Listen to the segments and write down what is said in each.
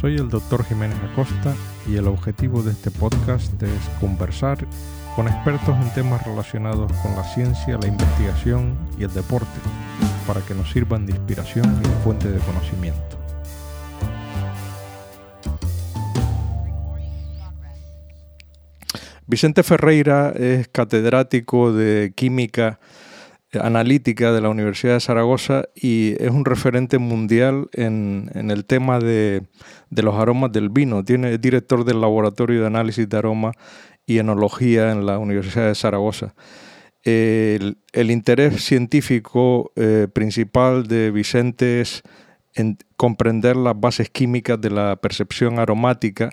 Soy el doctor Jiménez Acosta y el objetivo de este podcast es conversar con expertos en temas relacionados con la ciencia, la investigación y el deporte, para que nos sirvan de inspiración y de fuente de conocimiento. Vicente Ferreira es catedrático de química analítica de la Universidad de Zaragoza y es un referente mundial en, el tema de, los aromas del vino. Es director del Laboratorio de Análisis de Aroma y Enología en la Universidad de Zaragoza. El, interés científico eh, principal de Vicente es en comprender las bases químicas de la percepción aromática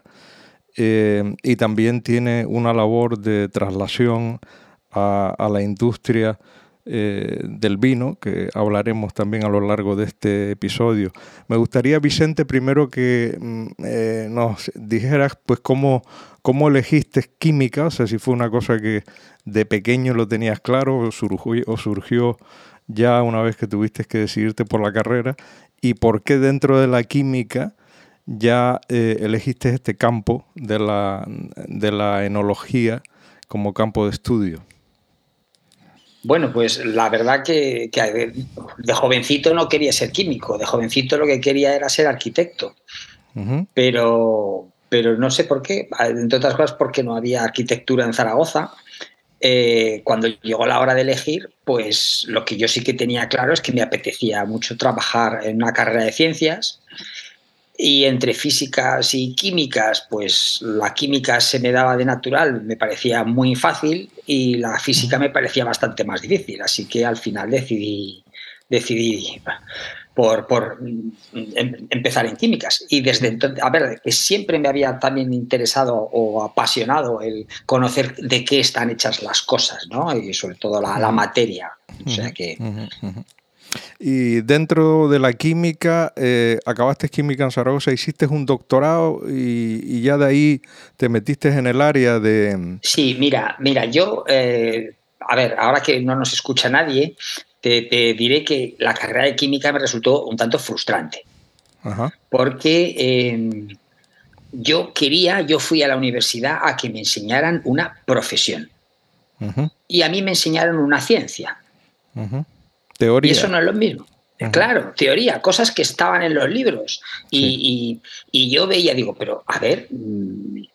eh, y también tiene una labor de traslación a la industria eh, del vino, que hablaremos también a lo largo de este episodio. Me gustaría, Vicente, primero que mm, eh, nos dijeras pues cómo, cómo elegiste química, o sea, si fue una cosa que de pequeño lo tenías claro o surgió, ya una vez que tuviste que decidirte por la carrera, y por qué dentro de la química ya eh, elegiste este campo de la, de la enología como campo de estudio. Bueno, pues la verdad que, de jovencito no quería ser químico, de jovencito lo que quería era ser arquitecto. pero, pero no sé por qué, entre otras cosas porque no había arquitectura en Zaragoza. Eh, cuando llegó la hora de elegir, pues lo que yo sí que tenía claro es que me apetecía mucho trabajar en una carrera de ciencias y entre físicas y químicas, pues la química se me daba de natural, me parecía muy fácil y la física me parecía bastante más difícil. Así que al final decidí, decidí por, por em, empezar en químicas. Y desde entonces, a ver, que siempre me había también interesado o apasionado el conocer de qué están hechas las cosas, ¿no? Y sobre todo la, la materia. O sea que. Y dentro de la química, eh, acabaste química en Zaragoza, hiciste un doctorado y, ya de ahí te metiste en el área de... Sí, mira, mira, yo, eh, a ver, ahora que no nos escucha nadie, te, diré que la carrera de química me resultó un tanto frustrante. Porque em, yo quería, yo fui a la universidad a que me enseñaran una profesión. Y a mí me enseñaron una ciencia. Teoría. Y eso no es lo mismo. Claro, teoría, cosas que estaban en los libros. Y, yo veía, digo, pero a ver,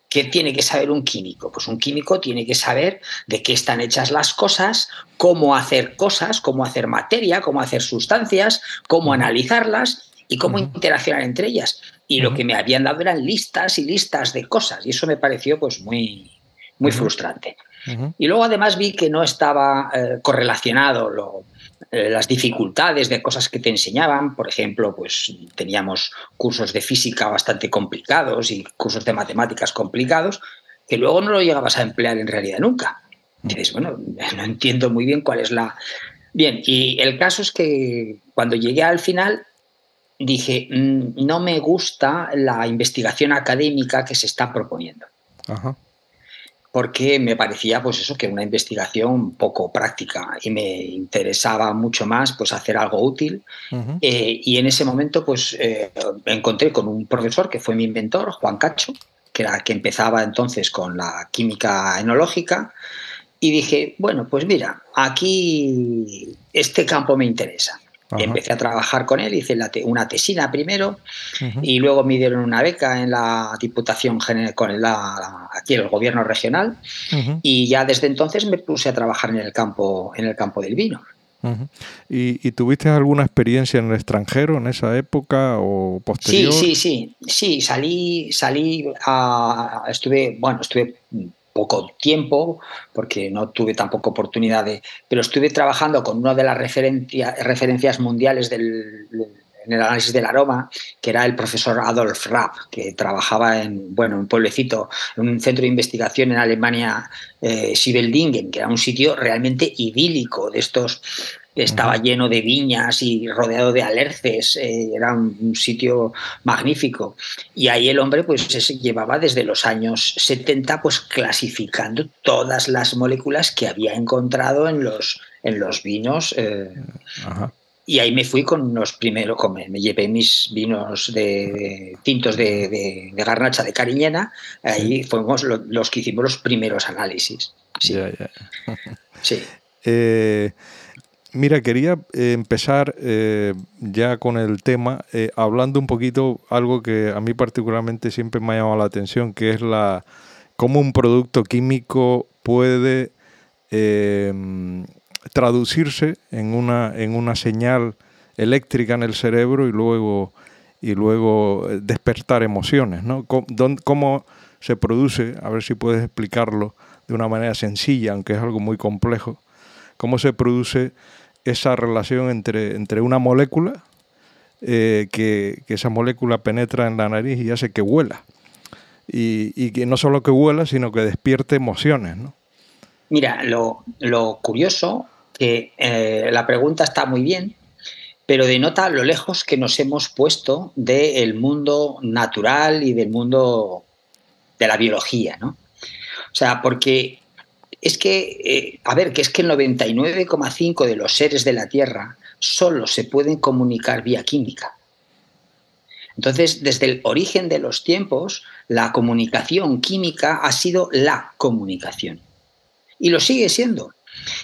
¿qué tiene que saber un químico? Pues un químico tiene que saber de qué están hechas las cosas, cómo hacer cosas, cómo hacer materia, cómo hacer sustancias, cómo analizarlas y cómo interaccionar entre ellas. Y lo que me habían dado eran listas y listas de cosas. Y eso me pareció pues muy, muy frustrante. Y luego además vi que no estaba eh, correlacionado lo, las dificultades de cosas que te enseñaban. Por ejemplo, pues teníamos cursos de física bastante complicados y cursos de matemáticas complicados que luego no lo llegabas a emplear en realidad nunca. dices, bueno, no entiendo muy bien cuál es la... Bien, y el caso es que cuando llegué al final dije, mm, no me gusta la investigación académica que se está proponiendo. Ajá porque me parecía pues eso que una investigación poco práctica y me interesaba mucho más pues hacer algo útil. Eh, y en ese momento pues eh, encontré con un profesor que fue mi inventor Juan Cacho que era que empezaba entonces con la química enológica y dije bueno pues mira aquí este campo me interesa Empecé a trabajar con él, hice una tesina primero y luego me dieron una beca en la Diputación General, con la, aquí el gobierno regional y ya desde entonces me puse a trabajar en el campo, en el campo del vino. ¿Y, tuviste alguna experiencia en el extranjero en esa época o posterior? Sí, sí, sí, sí, salí, salí a, estuve, bueno, estuve poco tiempo, porque no tuve tampoco oportunidad de, pero estuve trabajando con una de las referencias mundiales del, en el análisis del aroma, que era el profesor Adolf Rapp, que trabajaba en, bueno, un pueblecito, en un centro de investigación en Alemania, eh, que era un sitio realmente idílico de estos estaba lleno de viñas y rodeado de alerces, eh, era un, sitio magnífico. Y ahí el hombre pues llevaba desde los años 70 pues clasificando todas las moléculas que había encontrado en los, en los vinos. Eh, y ahí me fui con los primeros, me llevé mis vinos de, tintos de, garnacha de Cariñena, ahí fuimos los, que hicimos los primeros análisis. Sí. sí. Eh, mira, quería eh, empezar eh, ya con el tema, hablando un poquito algo que a mí particularmente siempre me ha llamado la atención, que es la cómo un producto químico puede traducirse en una, en una señal eléctrica en el cerebro y luego, y luego eh, despertar emociones. ¿no? ¿Cómo, se produce? A ver si puedes explicarlo de una manera sencilla, aunque es algo muy complejo. ¿Cómo se produce esa relación entre, entre una molécula, eh, que, esa molécula penetra en la nariz y hace que huela? Y, y que no solo que huela, sino que despierte emociones, ¿no? Mira, lo, lo curioso que eh, la pregunta está muy bien, pero denota lo lejos que nos hemos puesto del mundo natural y del mundo de la biología, ¿no? O sea, porque es que, eh, a ver, que es que el 99,5 de los seres de la Tierra solo se pueden comunicar vía química. Entonces, desde el origen de los tiempos, la comunicación química ha sido la comunicación. Y lo sigue siendo.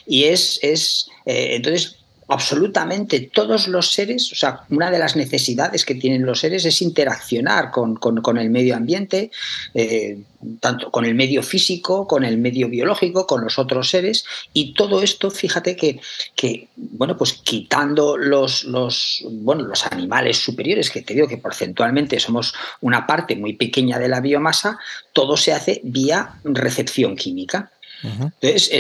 Y es, es eh, entonces, absolutamente todos los seres, o sea, una de las necesidades que tienen los seres es interaccionar con, el medio ambiente, eh, tanto con el medio físico, con el medio biológico, con los otros seres, y todo esto, fíjate que, que bueno, pues quitando los, los, bueno, los animales superiores, que te digo que porcentualmente somos una parte muy pequeña de la biomasa, todo se hace vía recepción química. Entonces,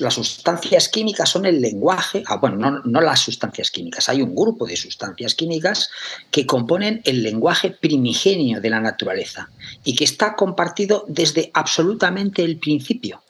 las sustancias químicas son el lenguaje, ah, bueno, no, las sustancias químicas, hay un grupo de sustancias químicas que componen el lenguaje primigenio de la naturaleza y que está compartido desde absolutamente el principio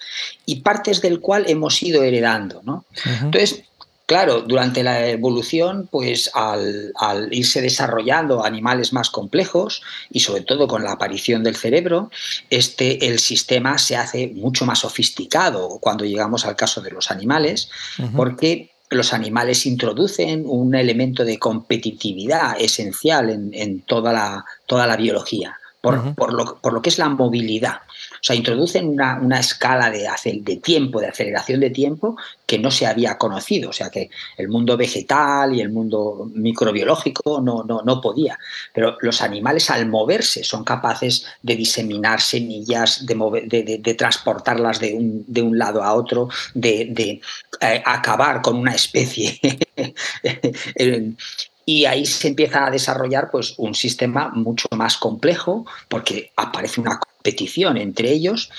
y partes del cual hemos ido heredando. ¿no? Entonces, Claro, durante la evolución, pues al, irse desarrollando animales más complejos y sobre todo con la aparición del cerebro, este, el sistema se hace mucho más sofisticado cuando llegamos al caso de los animales, porque los animales introducen un elemento de competitividad esencial en, toda, la, toda la biología, por, lo, por lo que es la movilidad. O sea, introducen una, escala de, de, tiempo, de aceleración de tiempo que no se había conocido. O sea, que el mundo vegetal y el mundo microbiológico no, no, no podía. Pero los animales al moverse son capaces de diseminar semillas, de, de, transportarlas de un, de un, lado a otro, de, eh, acabar con una especie. y ahí se empieza a desarrollar pues, un sistema mucho más complejo porque aparece una petición entre ellos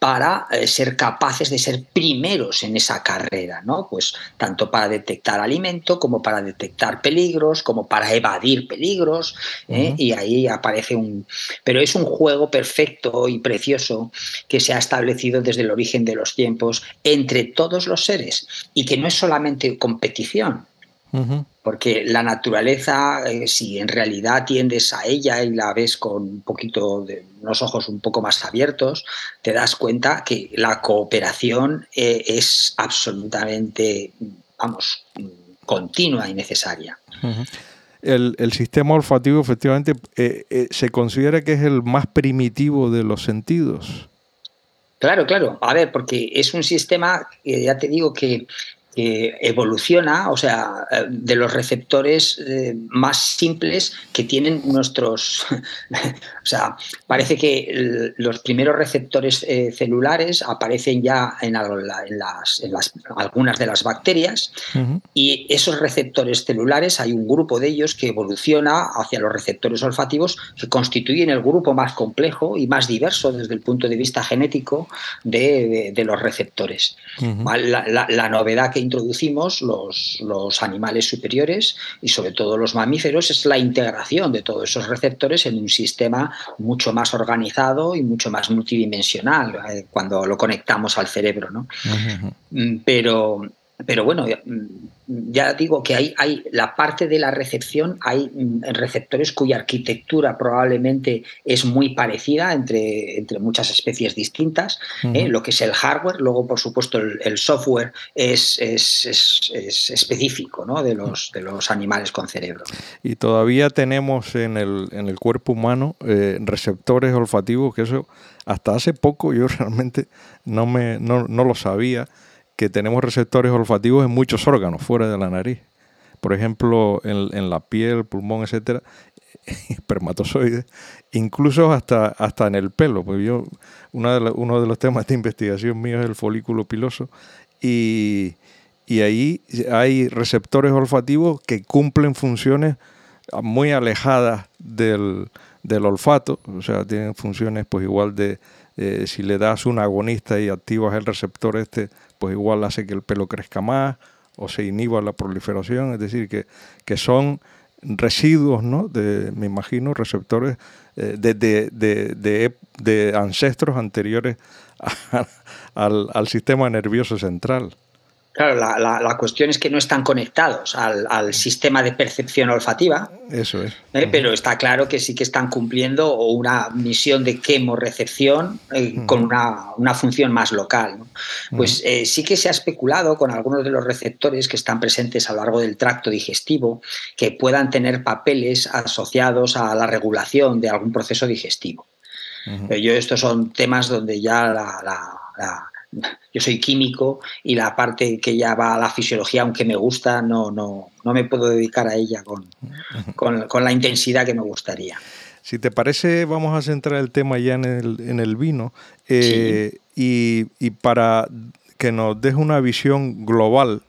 para eh, ser capaces de ser primeros en esa carrera, ¿no? Pues tanto para detectar alimento como para detectar peligros, como para evadir peligros, ¿eh? y ahí aparece un... Pero es un juego perfecto y precioso que se ha establecido desde el origen de los tiempos entre todos los seres y que no es solamente competición, porque la naturaleza, eh, si en realidad tiendes a ella y la ves con un poquito de unos ojos un poco más abiertos, te das cuenta que la cooperación eh, es absolutamente, vamos, continua y necesaria. el, sistema olfativo efectivamente eh, se considera que es el más primitivo de los sentidos. Claro, claro. A ver, porque es un sistema, ya te digo que que evoluciona, o sea, eh, de los receptores eh, más simples que tienen nuestros... o sea, parece que los primeros receptores eh, celulares aparecen ya en, las, algunas de las bacterias y esos receptores celulares, hay un grupo de ellos que evoluciona hacia los receptores olfativos que constituyen el grupo más complejo y más diverso desde el punto de vista genético de, los receptores. la, la novedad que introducimos los, los, animales superiores y sobre todo los mamíferos es la integración de todos esos receptores en un sistema mucho más organizado y mucho más multidimensional eh, cuando lo conectamos al cerebro. ¿no? Mm, pero pero bueno, ya digo que hay, hay la parte de la recepción, hay mm, receptores cuya arquitectura probablemente es muy parecida entre, entre muchas especies distintas. ¿eh? Lo que es el hardware, luego por supuesto el, software es, es, específico ¿no? de, los, de los animales con cerebro. Y todavía tenemos en el, en el cuerpo humano eh, receptores olfativos, que eso hasta hace poco yo realmente no, me, no, no lo sabía que tenemos receptores olfativos en muchos órganos fuera de la nariz. Por ejemplo, en, la piel, pulmón, etcétera, espermatozoides, incluso hasta, hasta en el pelo. Pues yo, uno de los temas de investigación mío es el folículo piloso y, ahí hay receptores olfativos que cumplen funciones muy alejadas del, del olfato, o sea, tienen funciones pues igual de, eh, si le das un agonista y activas el receptor este, pues igual hace que el pelo crezca más o se inhiba la proliferación, es decir, que, que son residuos, ¿no? De, me imagino, receptores eh, de, ancestros anteriores al sistema nervioso central. Claro, la, cuestión es que no están conectados al, sistema de percepción olfativa. Eso es. ¿eh? Pero está claro que sí que están cumpliendo una misión de quemorrecepción eh, con una, función más local. Pues eh, sí que se ha especulado con algunos de los receptores que están presentes a lo largo del tracto digestivo que puedan tener papeles asociados a la regulación de algún proceso digestivo. Yo, estos son temas donde ya la yo soy químico y la parte que ya va a la fisiología, aunque me gusta, no, no, no me puedo dedicar a ella con, con, la intensidad que me gustaría. Si te parece, vamos a centrar el tema ya en el, en el vino eh, y, y, para que nos deje una visión global,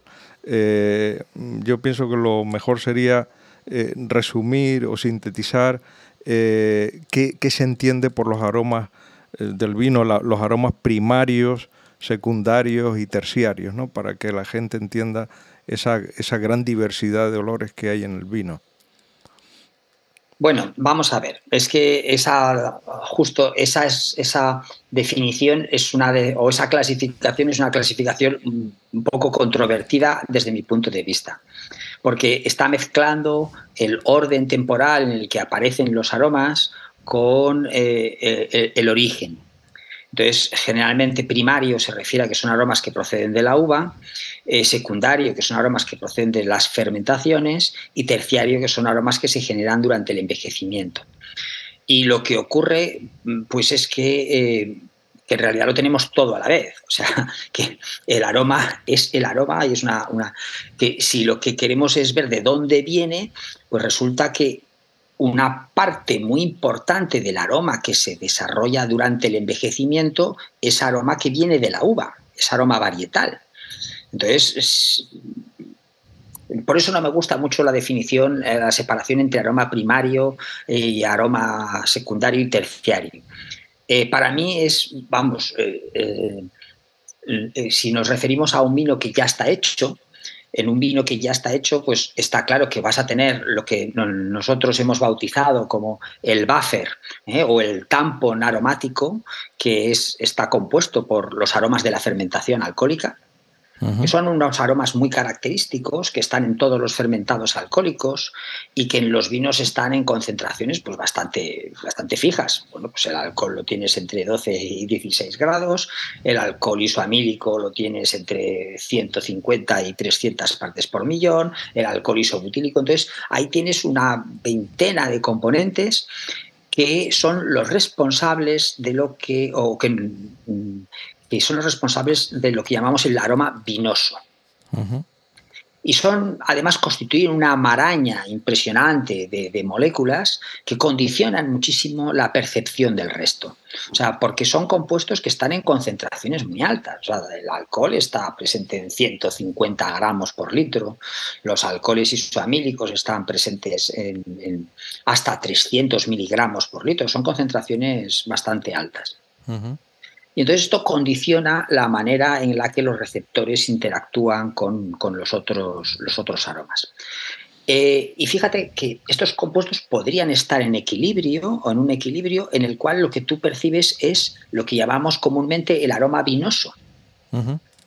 eh, yo pienso que lo mejor sería eh, resumir o sintetizar qué, qué, se entiende por los aromas del vino, los aromas primarios, secundarios y terciarios, ¿no? para que la gente entienda esa, esa gran diversidad de olores que hay en el vino. Bueno, vamos a ver. Es que esa justo esa esa definición es una de, o esa clasificación es una clasificación un poco controvertida desde mi punto de vista, porque está mezclando el orden temporal en el que aparecen los aromas con eh, el origen. Entonces, generalmente primario se refiere a que son aromas que proceden de la uva, eh, secundario, que son aromas que proceden de las fermentaciones, y terciario, que son aromas que se generan durante el envejecimiento. Y lo que ocurre, mm, pues es eh, que, en realidad lo tenemos todo a la vez. O sea, que el aroma es el aroma y es una, una. que si lo que queremos es ver de dónde viene, pues resulta que una parte muy importante del aroma que se desarrolla durante el envejecimiento es aroma que viene de la uva, es aroma varietal. Entonces, por eso no me gusta mucho la definición, eh, la separación entre aroma primario y aroma secundario y terciario. Eh, para mí es, vamos, eh, si nos referimos a un vino que ya está hecho, en un vino que ya está hecho, pues está claro que vas a tener lo que nosotros hemos bautizado como el buffer ¿eh? o el tampon aromático, que es, está compuesto por los aromas de la fermentación alcohólica, que son unos aromas muy característicos que están en todos los fermentados alcohólicos y que en los vinos están en concentraciones pues bastante, bastante fijas. Bueno, pues el alcohol lo tienes entre 12 y 16 grados, el alcohol isoamílico lo tienes entre 150 y 300 partes por millón, el alcohol isobutílico, entonces ahí tienes una veintena de componentes que son los responsables de lo que, o que mm, que son los responsables de lo que llamamos el aroma vinoso. Y son, además, constituyen una maraña impresionante de, moléculas que condicionan muchísimo la percepción del resto. O sea, porque son compuestos que están en concentraciones muy altas. O sea, el alcohol está presente en 150 gramos por litro, los alcoholes isoamílicos están presentes en, hasta 300 miligramos por litro. Son concentraciones bastante altas. Y entonces esto condiciona la manera en la que los receptores interactúan con, los, otros, los otros aromas. Eh, y fíjate que estos compuestos podrían estar en equilibrio o en un equilibrio en el cual lo que tú percibes es lo que llamamos comúnmente el aroma vinoso.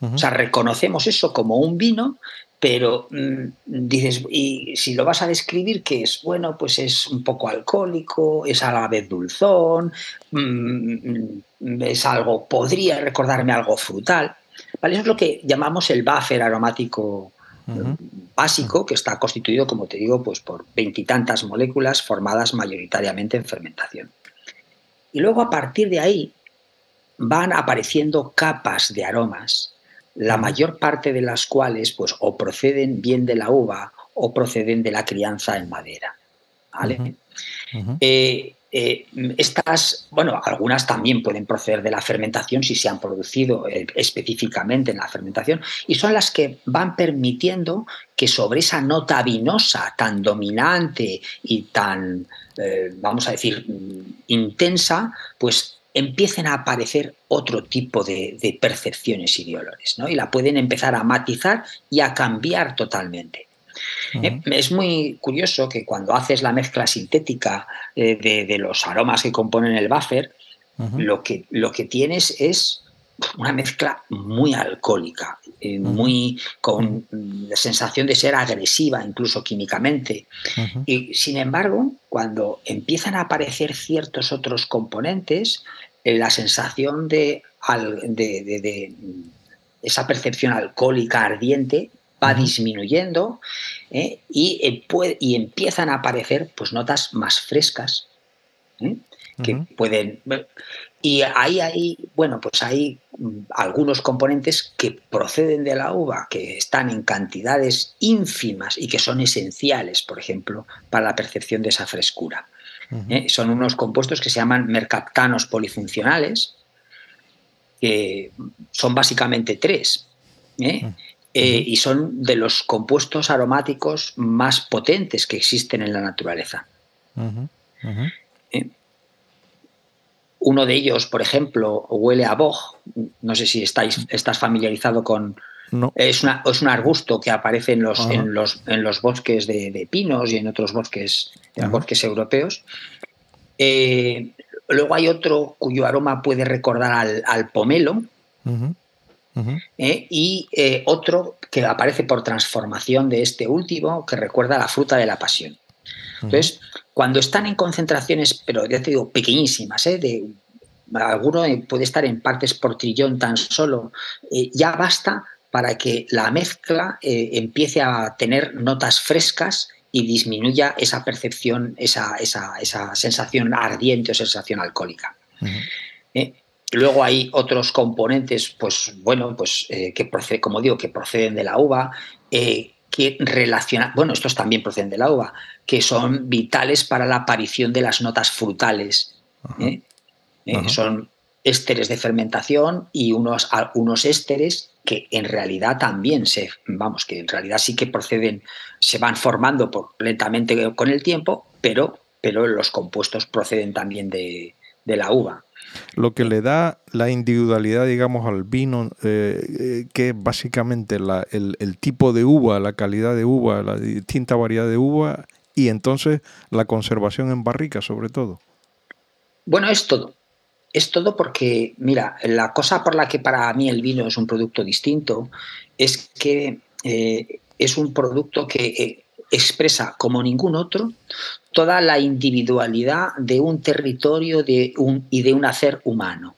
O sea, reconocemos eso como un vino, pero mm, dices, y si lo vas a describir, que es? Bueno, pues es un poco alcohólico, es a la vez dulzón, mm, es algo, podría recordarme algo frutal. ¿Vale? Eso es lo que llamamos el buffer aromático básico, que está constituido, como te digo, pues por veintitantas moléculas formadas mayoritariamente en fermentación. Y luego a partir de ahí van apareciendo capas de aromas la mayor parte de las cuales pues o proceden bien de la uva o proceden de la crianza en madera. ¿vale? Eh, eh, estas, bueno, algunas también pueden proceder de la fermentación si se han producido eh, específicamente en la fermentación y son las que van permitiendo que sobre esa nota vinosa tan dominante y tan, vamos a decir, mm, intensa, pues empiecen a aparecer otro tipo de, percepciones y de olores, ¿no? Y la pueden empezar a matizar y a cambiar totalmente. Eh, es muy curioso que cuando haces la mezcla sintética eh, de, los aromas que componen el buffer, lo, que, lo que tienes es una mezcla muy alcohólica, eh, muy con la sensación de ser agresiva incluso químicamente. Y sin embargo, cuando empiezan a aparecer ciertos otros componentes, eh, la sensación de, esa percepción alcohólica ardiente va disminuyendo ¿eh? y, y, empiezan a aparecer pues, notas más frescas que pueden y ahí hay, bueno, pues hay mm, algunos componentes que proceden de la uva, que están en cantidades ínfimas y que son esenciales, por ejemplo, para la percepción de esa frescura. ¿eh? Son unos compuestos que se llaman mercaptanos polifuncionales, que son básicamente tres. ¿eh? Eh, y son de los compuestos aromáticos más potentes que existen en la naturaleza. Uno de ellos, por ejemplo, huele a boj. No sé si estáis, estás familiarizado con. Es, una, es un arbusto que aparece en los, en los, en los bosques de, pinos y en otros bosques, bosques europeos. Eh, luego hay otro cuyo aroma puede recordar al, pomelo. ¿Eh? y eh, otro que aparece por transformación de este último, que recuerda a la fruta de la pasión. Entonces, cuando están en concentraciones, pero ya te digo, pequeñísimas, ¿eh? de alguno puede estar en partes por trillón tan solo, ya basta para que la mezcla empiece a tener notas frescas y disminuya esa percepción, esa, sensación ardiente o sensación alcohólica. Luego hay otros componentes, pues bueno, pues que proceden, como digo, que proceden de la uva, que relacionan, bueno, estos también proceden de la uva, que son vitales para la aparición de las notas frutales. ¿eh? Eh, son ésteres de fermentación y unos, unos ésteres que en realidad también se, vamos, que en realidad sí que proceden, se van formando por, lentamente con el tiempo, pero, pero los compuestos proceden también de, de la uva lo que le da la individualidad, digamos, al vino, eh, eh, que es básicamente el, tipo de uva, la calidad de uva, la distinta variedad de uva y entonces la conservación en barrica, sobre todo. Bueno, es todo. Es todo porque, mira, la cosa por la que para mí el vino es un producto distinto es que eh, es un producto que expresa como ningún otro toda la individualidad de un territorio de un, y de un hacer humano.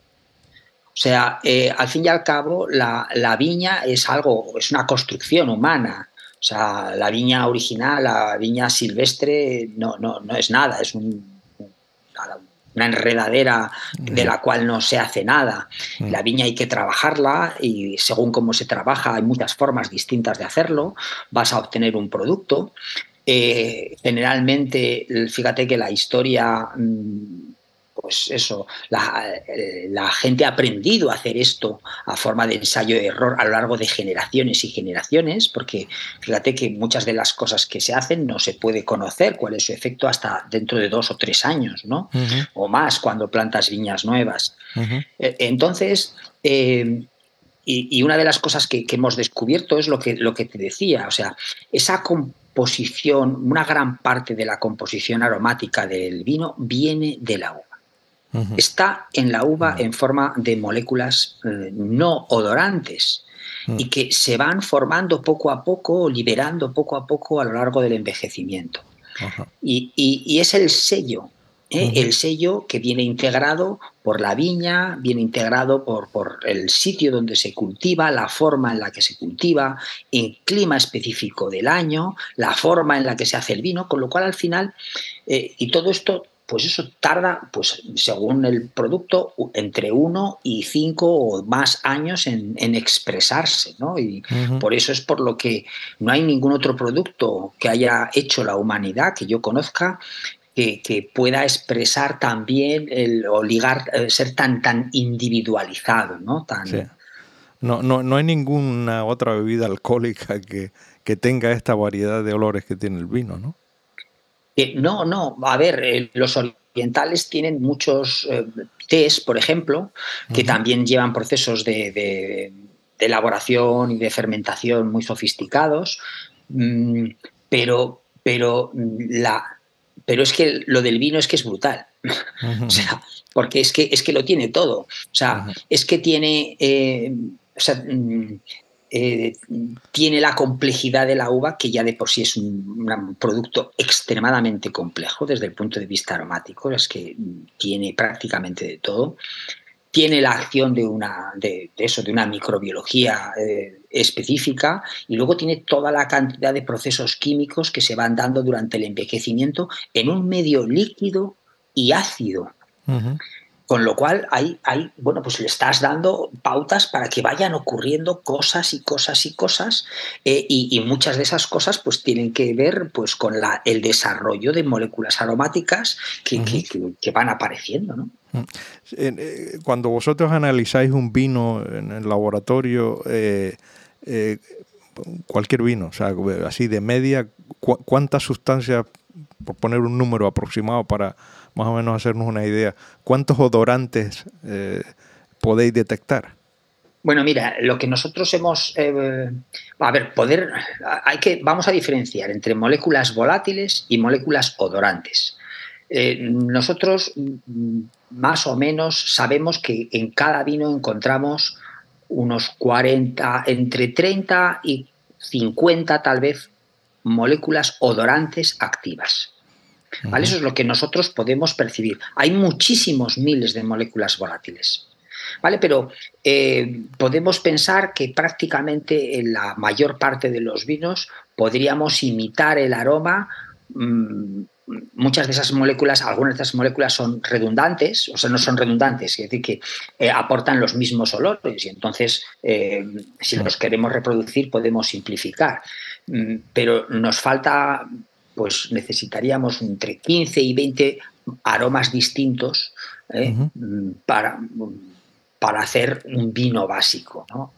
O sea, eh, al fin y al cabo, la, viña es algo, es una construcción humana. O sea, la viña original, la viña silvestre, no, no, no es nada, es una enredadera de la cual no se hace nada. Mm. La viña hay que trabajarla y según cómo se trabaja hay muchas formas distintas de hacerlo. Vas a obtener un producto. Eh, generalmente, fíjate que la historia, mm, pues eso, eh, la, gente ha aprendido a hacer esto a forma de ensayo y error a lo largo de generaciones y generaciones, porque fíjate que muchas de las cosas que se hacen no se puede conocer cuál es su efecto hasta dentro de dos o tres años, ¿no? O más cuando plantas viñas nuevas. Eh, entonces, y, una de las cosas que, hemos descubierto es lo que, lo que te decía, o sea, esa composición, una gran parte de la composición aromática del vino viene de la uva. Está en la uva en forma de moléculas eh, no odorantes, y que se van formando poco a poco, liberando poco a poco a lo largo del envejecimiento. y, es el sello ¿eh? el sello que viene integrado por la viña, viene integrado por, por, el sitio donde se cultiva, la forma en la que se cultiva, el clima específico del año, la forma en la que se hace el vino, con lo cual al final, eh, y todo esto, pues eso tarda, pues según el producto, entre uno y cinco o más años en, expresarse, ¿no? Y por eso es por lo que no hay ningún otro producto que haya hecho la humanidad que yo conozca que, pueda expresar también el, o ligar, eh, ser tan, tan individualizado, ¿no? Tan, no, no, no hay ninguna otra bebida alcohólica que, tenga esta variedad de olores que tiene el vino, ¿no? no, no. A ver, eh, los orientales tienen muchos eh, tés, por ejemplo, que también llevan procesos de, de, elaboración y de fermentación muy sofisticados, mm, pero, pero la, pero es que lo del vino es que es brutal. o sea, porque es que, es que lo tiene todo. O sea, es que tiene. Eh, mm, eh, tiene la complejidad de la uva, que ya de por sí es un, producto extremadamente complejo desde el punto de vista aromático, es que tiene prácticamente de todo tiene la acción de una de, eso, de una microbiología eh, específica y luego tiene toda la cantidad de procesos químicos que se van dando durante el envejecimiento en un medio líquido y ácido. Con lo cual, hay, hay, bueno, pues le estás dando pautas para que vayan ocurriendo cosas y cosas y cosas, eh, y, muchas de esas cosas pues tienen que ver pues con la, el desarrollo de moléculas aromáticas que, que, van apareciendo, ¿no? Eh, cuando vosotros analizáis un vino en el laboratorio, eh, cualquier vino, o sea, así de media, ¿cuántas sustancias, por poner un número aproximado para más o menos hacernos una idea, ¿cuántos odorantes eh, podéis detectar? Bueno, mira, lo que nosotros hemos, eh, a ver, poder, hay que, vamos a diferenciar entre moléculas volátiles y moléculas odorantes. Eh, nosotros mm, más o menos sabemos que en cada vino encontramos unos 40, entre 30 y 50 tal vez moléculas odorantes activas. Eso es lo que nosotros podemos percibir. Hay muchísimos miles de moléculas volátiles. ¿Vale? Pero eh, podemos pensar que prácticamente en la mayor parte de los vinos podríamos imitar el aroma. Mm, muchas de esas moléculas, algunas de esas moléculas son redundantes, o sea, no son redundantes, es decir, que eh, aportan los mismos olores y entonces, eh, si los queremos reproducir, podemos simplificar. Mm, pero nos falta pues necesitaríamos entre 15 y 20 aromas distintos ¿eh? mm, para, para hacer un vino básico. ¿no?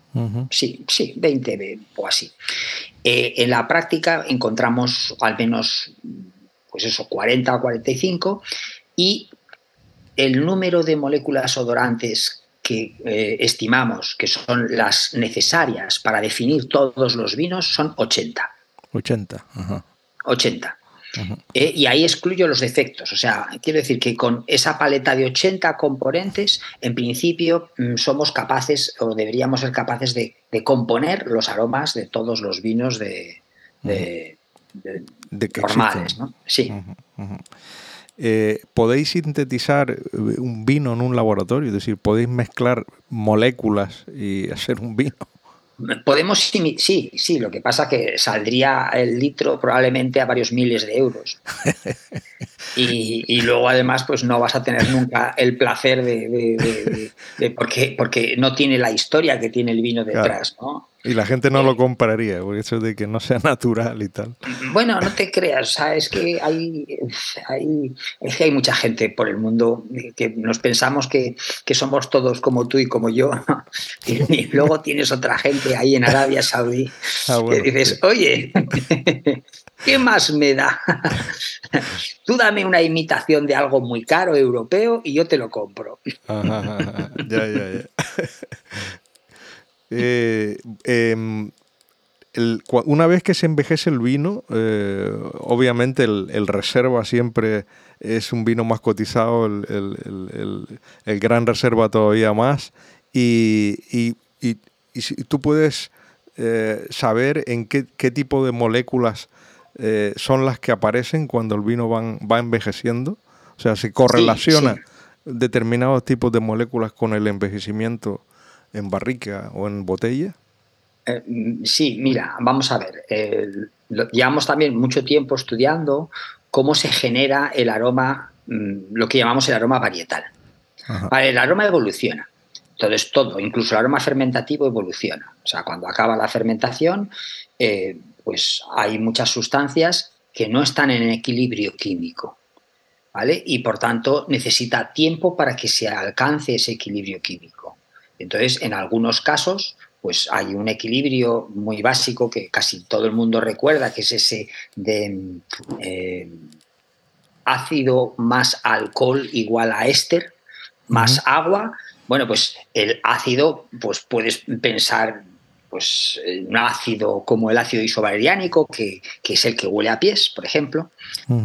Sí, sí, 20 o así. En la práctica encontramos al menos, pues eso, 40 o 45 y el número de moléculas odorantes que eh, estimamos que son las necesarias para definir todos los vinos son 80. 80, ajá. 80. Eh, y ahí excluyo los defectos. O sea, quiero decir que con esa paleta de 80 componentes, en principio mm, somos capaces o deberíamos ser capaces de, componer los aromas de todos los vinos de, normales. ¿no? Sí. Eh, ¿Podéis sintetizar eh, un vino en un laboratorio? Es decir, ¿podéis mezclar moléculas y hacer un vino? Podemos, sí, sí, lo que pasa que saldría el litro probablemente a varios miles de euros. Y, luego además pues no vas a tener nunca el placer de, porque, porque no tiene la historia que tiene el vino detrás, ¿no? Y la gente no lo eh, compraría por eso de que no sea natural y tal. Bueno, no te creas, es que hay, hay, que hay mucha gente por el mundo que nos pensamos que, somos todos como tú y como yo. Y, luego tienes otra gente ahí en Arabia Saudí ah, que dices, oye, ¿qué más me da? Tú dame una imitación de algo muy caro europeo y yo te lo compro. ya, ya, ya. Eh, em, una vez que se envejece el vino, eh, obviamente el, reserva siempre es un vino más cotizado, el, gran reserva todavía más, y, y si tú puedes eh, saber en qué, tipo de moléculas eh, son las que aparecen cuando el vino va envejeciendo. O sea, se correlaciona determinados tipos de moléculas con el envejecimiento en barrica o en botella. Eh, sí, mira, vamos a ver. llevamos también mucho tiempo estudiando cómo se genera el aroma, mm, lo que llamamos el aroma varietal. el aroma evoluciona. Entonces todo, incluso el aroma fermentativo evoluciona. O sea, cuando acaba la fermentación, eh, pues hay muchas sustancias que no están en equilibrio químico. ¿Vale? Y por tanto necesita tiempo para que se alcance ese equilibrio químico. Entonces, en algunos casos, pues hay un equilibrio muy básico que casi todo el mundo recuerda, que es ese de eh, ácido más alcohol igual a éster, más agua, bueno, pues el ácido, pues puedes pensar pues un ácido como el ácido isovaleriánico, que, es el que huele a pies, por ejemplo.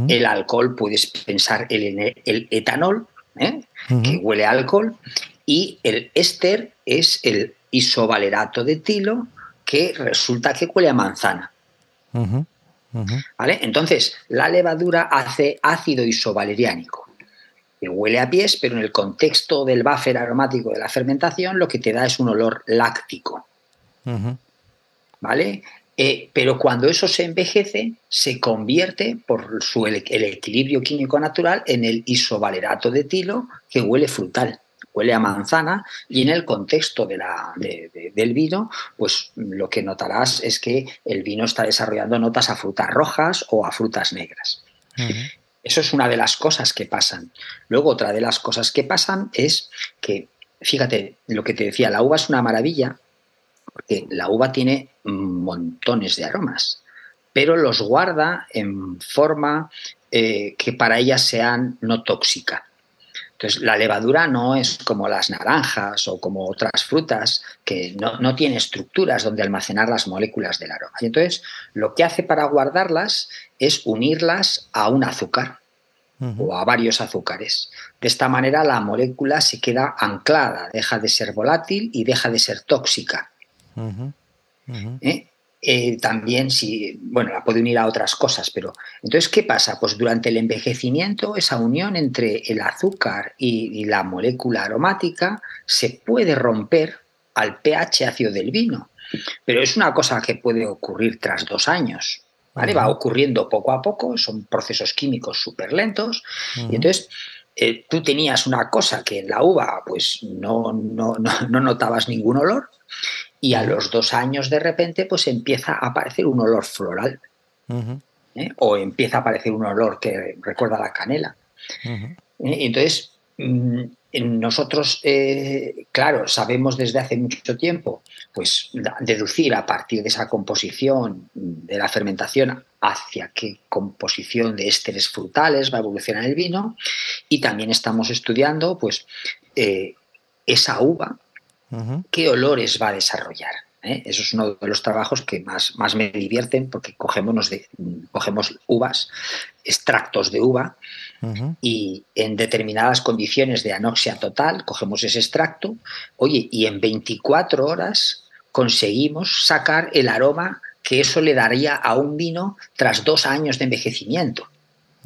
El alcohol, puedes pensar el, el etanol, ¿eh? que huele a alcohol. Y el éster es el isovalerato de tilo, que resulta que huele a manzana. ¿Vale? Entonces, la levadura hace ácido isovaleriánico que huele a pies, pero en el contexto del buffer aromático de la fermentación lo que te da es un olor láctico. ¿Vale? Eh, pero cuando eso se envejece, se convierte por su, el, equilibrio químico natural en el isovalerato de tilo que huele frutal, huele a manzana y en el contexto de la, del vino, pues lo que notarás es que el vino está desarrollando notas a frutas rojas o a frutas negras. Eso es una de las cosas que pasan. Luego, otra de las cosas que pasan es que, fíjate, lo que te decía, la uva es una maravilla, porque la uva tiene montones de aromas, pero los guarda en forma eh, que para ella sean no tóxica. Entonces, la levadura no es como las naranjas o como otras frutas que no, no, tiene estructuras donde almacenar las moléculas del aroma. Y entonces, lo que hace para guardarlas es unirlas a un azúcar o a varios azúcares. De esta manera, la molécula se queda anclada, deja de ser volátil y deja de ser tóxica. ¿Eh? Eh, también si, bueno, la puede unir a otras cosas, pero entonces, ¿qué pasa? Pues durante el envejecimiento, esa unión entre el azúcar y, la molécula aromática se puede romper al pH ácido del vino, pero es una cosa que puede ocurrir tras dos años. ¿vale? Va ocurriendo poco a poco, son procesos químicos súper lentos, y entonces eh, tú tenías una cosa que en la uva pues no, no, no notabas ningún olor, y a los dos años de repente pues empieza a aparecer un olor floral. ¿eh? O empieza a aparecer un olor que recuerda a la canela. ¿Eh? Entonces, mm, nosotros, eh, claro, sabemos desde hace mucho tiempo, pues deducir a partir de esa composición de la fermentación hacia qué composición de ésteres frutales va a evolucionar el vino y también estamos estudiando, pues, esa uva qué olores va a desarrollar. ¿eh? Eso es uno de los trabajos que más, más me divierten porque cogemos, de, cogemos uvas, extractos de uva, y en determinadas condiciones de anoxia total cogemos ese extracto, oye, y en 24 horas conseguimos sacar el aroma que eso le daría a un vino tras dos años de envejecimiento.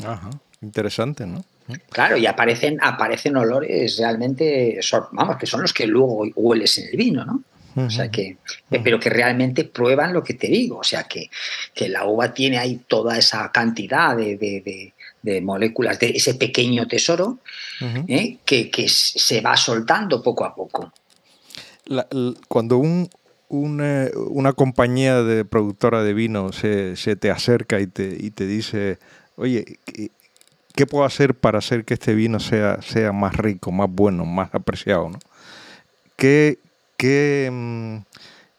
Ajá, interesante, ¿no? Claro, y aparecen, aparecen olores realmente, vamos, que son los que luego hueles en el vino, ¿no? O sea que, pero que realmente prueban lo que te digo, o sea que, que la uva tiene ahí toda esa cantidad de, moléculas, de ese pequeño tesoro ¿eh? que, se va soltando poco a poco. cuando un, una, compañía de productora de vino se, te acerca y te, y te dice, oye, ¿qué puedo hacer para hacer que este vino sea, sea más rico, más bueno, más apreciado? ¿no? ¿Qué, qué, mm,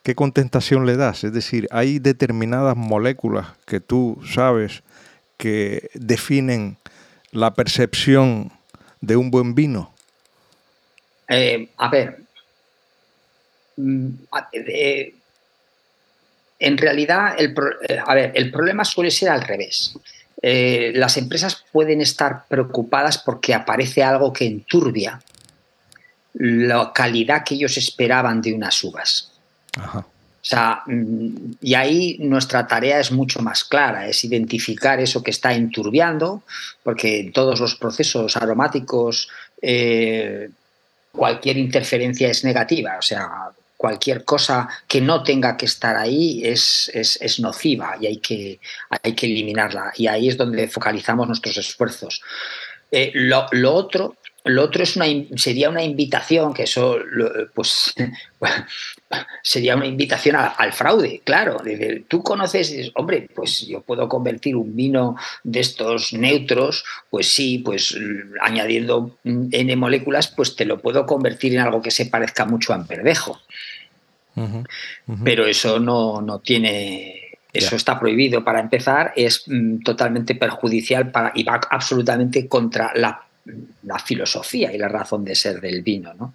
¿Qué contestación le das? Es decir, hay determinadas moléculas que tú sabes que definen la percepción de un buen vino. Eh, a ver, mm, eh, en realidad, el, eh, a ver, el problema suele ser al revés. Eh, las empresas pueden estar preocupadas porque aparece algo que enturbia la calidad que ellos esperaban de unas uvas. O sea, mm, y ahí nuestra tarea es mucho más clara, es identificar eso que está enturbiando, porque todos los procesos aromáticos eh, cualquier interferencia es negativa, o sea, cualquier cosa que no tenga que estar ahí es, es, nociva y hay que, hay que eliminarla. Y ahí es donde focalizamos nuestros esfuerzos. Eh, lo, lo, otro lo otro es una, sería una invitación, que eso pues, sería una invitación al fraude, claro. Tú conoces, hombre, pues yo puedo convertir un vino de estos neutros, pues sí, pues añadiendo N moléculas, pues te lo puedo convertir en algo que se parezca mucho a emperdejo. Pero eso no, no tiene eso está prohibido para empezar, es mm, totalmente perjudicial para, y va absolutamente contra la la filosofía y la razón de ser del vino, ¿no?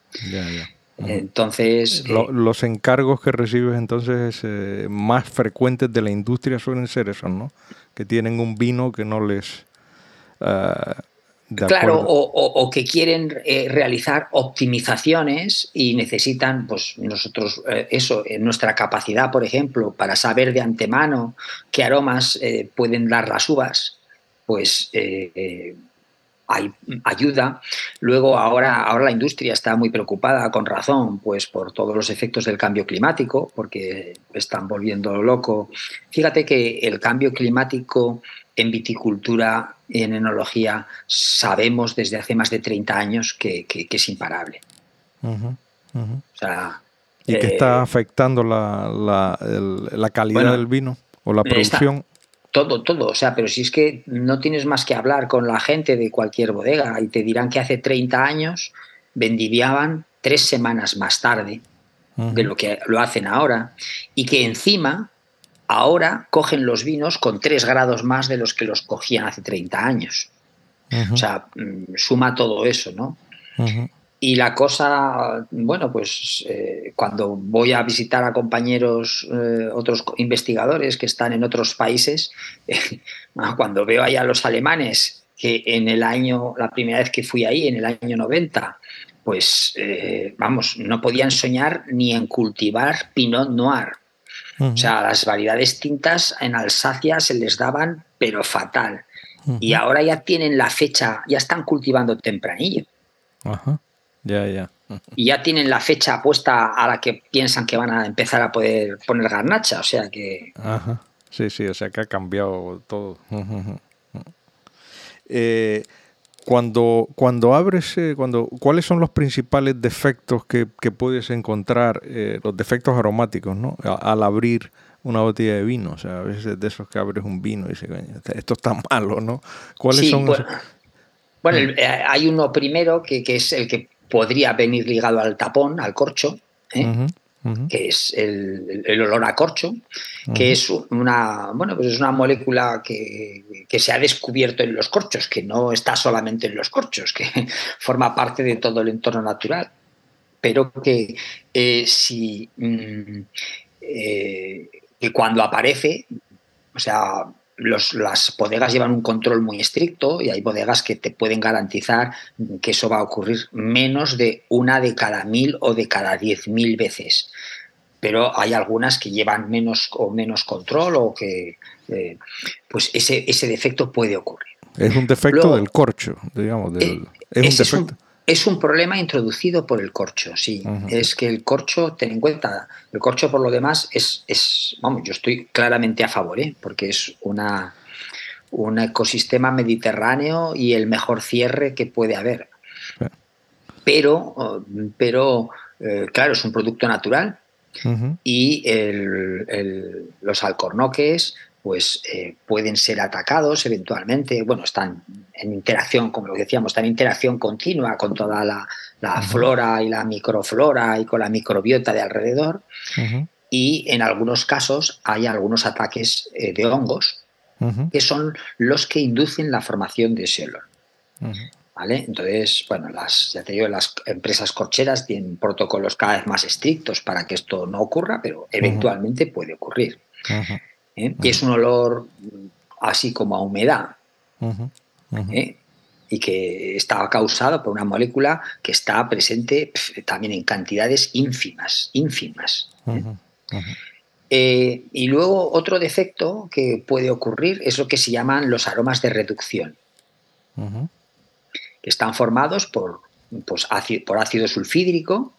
Entonces... Eh, los encargos que recibes entonces eh, más frecuentes de la industria suelen ser esos, ¿no? Que tienen un vino que no les... Ah, claro, o, que quieren eh, realizar optimizaciones y necesitan, pues nosotros, eso, en nuestra capacidad, por ejemplo, para saber de antemano qué aromas pueden dar las uvas, pues ayuda. Luego, ahora, ahora la industria está muy preocupada, con razón, pues por todos los efectos del cambio climático, porque están volviendo loco. Fíjate que el cambio climático en viticultura y en enología sabemos desde hace más de 30 años que, es imparable. ¿Y que está eh, afectando la, calidad del vino o la producción? Todo, todo. O sea, pero si es que no tienes más que hablar con la gente de cualquier bodega y te dirán que hace 30 años vendiviaban tres semanas más tarde de lo que lo hacen ahora y que encima ahora cogen los vinos con tres grados más de los que los cogían hace 30 años. O sea, mm, suma todo eso, ¿no? Y la cosa, bueno, pues eh, cuando voy a visitar a compañeros, eh, otros investigadores que están en otros países, cuando veo allá a los alemanes, que en el año, la primera vez que fui ahí, en el año 90, pues eh, vamos, no podían soñar ni en cultivar Pinot Noir. O sea, las variedades tintas en Alsacia se les daban, pero fatal. Y ahora ya tienen la fecha, ya están cultivando tempranillo. Ajá. Ya, ya. Y ya tienen la fecha puesta a la que piensan que van a empezar a poder poner garnacha, o sea que... Ajá. Sí, sí, o sea que ha cambiado todo. Eh, cuando, cuando abres, eh, cuando, ¿cuáles son los principales defectos que, puedes encontrar, eh, los defectos aromáticos, ¿no? al abrir una botella de vino? O sea, a veces de esos que abres un vino y dices, esto está malo, ¿no? ¿Cuáles son bueno, bueno hay uno primero que, que, es el que podría venir ligado al tapón, al corcho, ¿eh? que es el, olor a corcho, que es una, bueno, pues es una molécula que, se ha descubierto en los corchos, que no está solamente en los corchos, que forma parte de todo el entorno natural, pero que eh, si mm, eh, que cuando aparece, o sea, las bodegas llevan un control muy estricto y hay bodegas que te pueden garantizar que eso va a ocurrir menos de una de cada mil o de cada diez mil veces. Pero hay algunas que llevan menos o menos control o que eh, pues ese, ese defecto puede ocurrir. Es un defecto del corcho, digamos. Del, eh, es un defecto. Es un problema introducido por el corcho, sí. Es que el corcho, ten en cuenta, el corcho por lo demás es, es vamos, yo estoy claramente a favor, ¿eh? porque es una, un ecosistema mediterráneo y el mejor cierre que puede haber. Pero, pero eh, claro, es un producto natural y los alcornoques pues eh, pueden ser atacados eventualmente, bueno, están en interacción, como lo decíamos, están en interacción continua con toda la, flora y la microflora y con la microbiota de alrededor. Y en algunos casos hay algunos ataques eh, de hongos que son los que inducen la formación de ese olor. ¿Vale? Entonces, bueno, las, ya te digo, las empresas corcheras tienen protocolos cada vez más estrictos para que esto no ocurra, pero eventualmente puede ocurrir. ¿Eh? y es un olor así como a humedad. ¿eh? Y que está causado por una molécula que está presente también en cantidades ínfimas, ínfimas. ¿eh? Eh, y luego otro defecto que puede ocurrir es lo que se llaman los aromas de reducción, que están formados por, pues, ácido, por ácido sulfídrico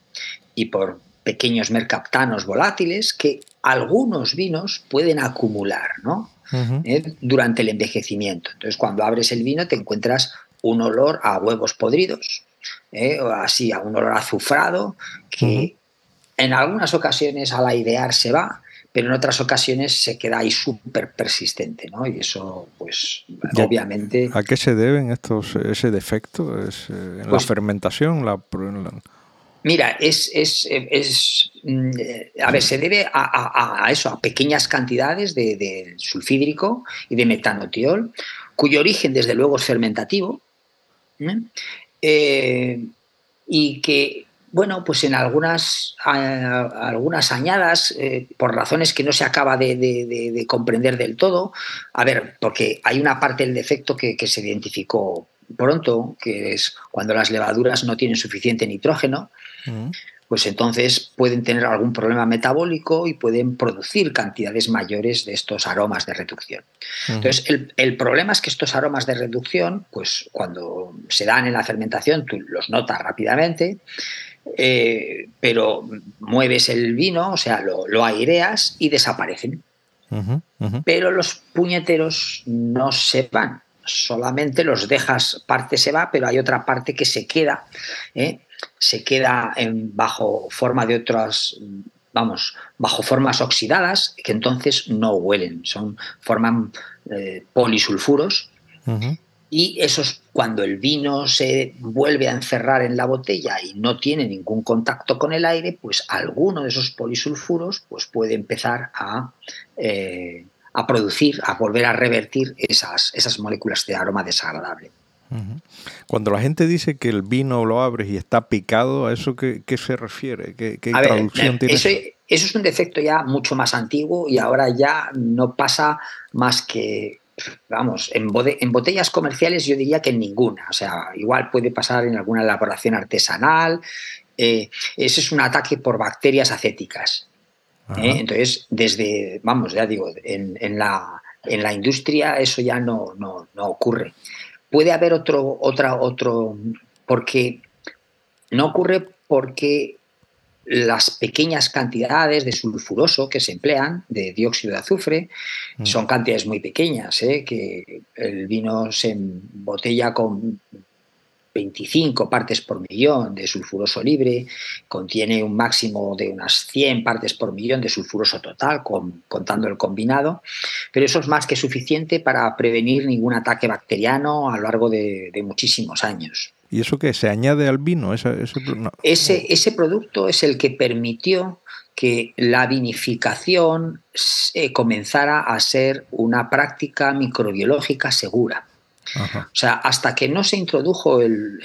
y por pequeños mercaptanos volátiles que algunos vinos pueden acumular ¿Eh? durante el envejecimiento. Entonces, cuando abres el vino te encuentras un olor a huevos podridos, ¿eh? o así, a un olor azufrado, que en algunas ocasiones al airear se va, pero en otras ocasiones se queda ahí súper persistente, ¿no? Y eso, pues, obviamente... ¿A qué se deben estos, ese defecto? ¿Es, eh, ¿En la pues fermentación? La, Mira, es, es, es, mm, a ver, se debe a, eso, a pequeñas cantidades de, sulfídrico y de metanotiol, cuyo origen, desde luego, es fermentativo, ¿eh? Eh, y que bueno, pues en algunas, algunas añadas, eh, por razones que no se acaba de, comprender del todo, a ver, porque hay una parte del defecto que, se identificó pronto, que es cuando las levaduras no tienen suficiente nitrógeno, mm. pues entonces pueden tener algún problema metabólico y pueden producir cantidades mayores de estos aromas de reducción. Entonces, el, el, problema es que estos aromas de reducción, pues cuando se dan en la fermentación, tú los notas rápidamente eh, pero mueves el vino, o sea, lo, aireas y desaparecen. Pero los puñeteros no se van, solamente los dejas, parte se va, pero hay otra parte que se queda, ¿eh? Se queda en, bajo forma de otras, vamos, bajo formas oxidadas, que entonces no huelen, son, forman eh, polisulfuros. Y esos, cuando el vino se vuelve a encerrar en la botella y no tiene ningún contacto con el aire, pues alguno de esos polisulfuros pues puede empezar a, eh, a producir, a volver a revertir esas, esas moléculas de aroma desagradable. Cuando la gente dice que el vino lo abres y está picado, ¿a eso qué, se refiere? ¿Qué, traducción tiene? Eso, eso es un defecto ya mucho más antiguo y ahora ya no pasa más que vamos, en, botellas comerciales yo diría que en ninguna. O sea, igual puede pasar en alguna elaboración artesanal. Eh, ese es un ataque por bacterias acéticas. ¿eh? Entonces, desde, vamos, ya digo, en, la, en la industria eso ya no, no, no ocurre. Puede haber otro, otra, otro, porque no ocurre porque las pequeñas cantidades de sulfuroso que se emplean, de dióxido de azufre, mm. son cantidades muy pequeñas, ¿eh? que el vino se embotella con 25 partes por millón de sulfuroso libre, contiene un máximo de unas 100 partes por millón de sulfuroso total, contando el combinado, pero eso es más que suficiente para prevenir ningún ataque bacteriano a lo largo de muchísimos años. ¿Y eso qué? ¿Se añade al vino? ese, ese, producto es el que permitió que la vinificación eh, comenzara a ser una práctica microbiológica segura. O sea, hasta que no se introdujo el,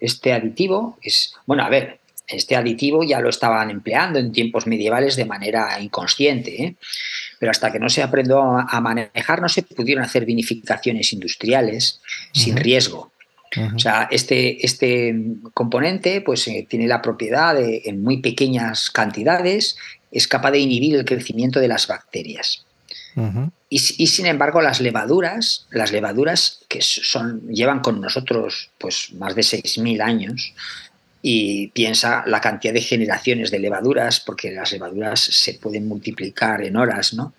este aditivo, es, bueno, a ver, este aditivo ya lo estaban empleando en tiempos medievales de manera inconsciente, ¿eh? pero hasta que no se aprendió a manejar no se pudieron hacer vinificaciones industriales sin riesgo. O sea, este, este componente pues, eh, tiene la propiedad de, en muy pequeñas cantidades, es capaz de inhibir el crecimiento de las bacterias. Y, sin embargo, las levaduras, las levaduras que son, llevan con nosotros pues, más de 6.000 años, y piensa la cantidad de generaciones de levaduras, porque las levaduras se pueden multiplicar en horas, ¿no?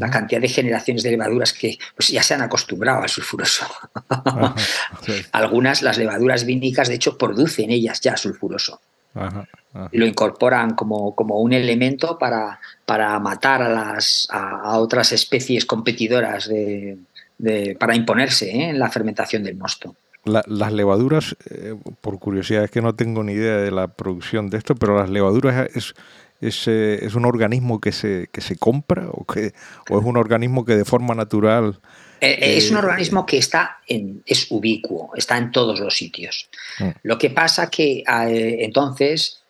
La cantidad de generaciones de levaduras que pues, ya se han acostumbrado al sulfuroso. Algunas, las levaduras vínicas, de hecho, producen ellas ya sulfuroso. Y lo incorporan como, como un elemento para, para matar a, las, a, otras especies competidoras de, para imponerse ¿eh? en la fermentación del mosto las levaduras, eh, por curiosidad, es que no tengo ni idea de la producción de esto, pero las levaduras es, es, eh, es un organismo que se, que se compra o, que, o es un organismo que de forma natural... Eh, es un organismo que está en, es ubicuo, está en todos los sitios. Mm. Lo que pasa que entonces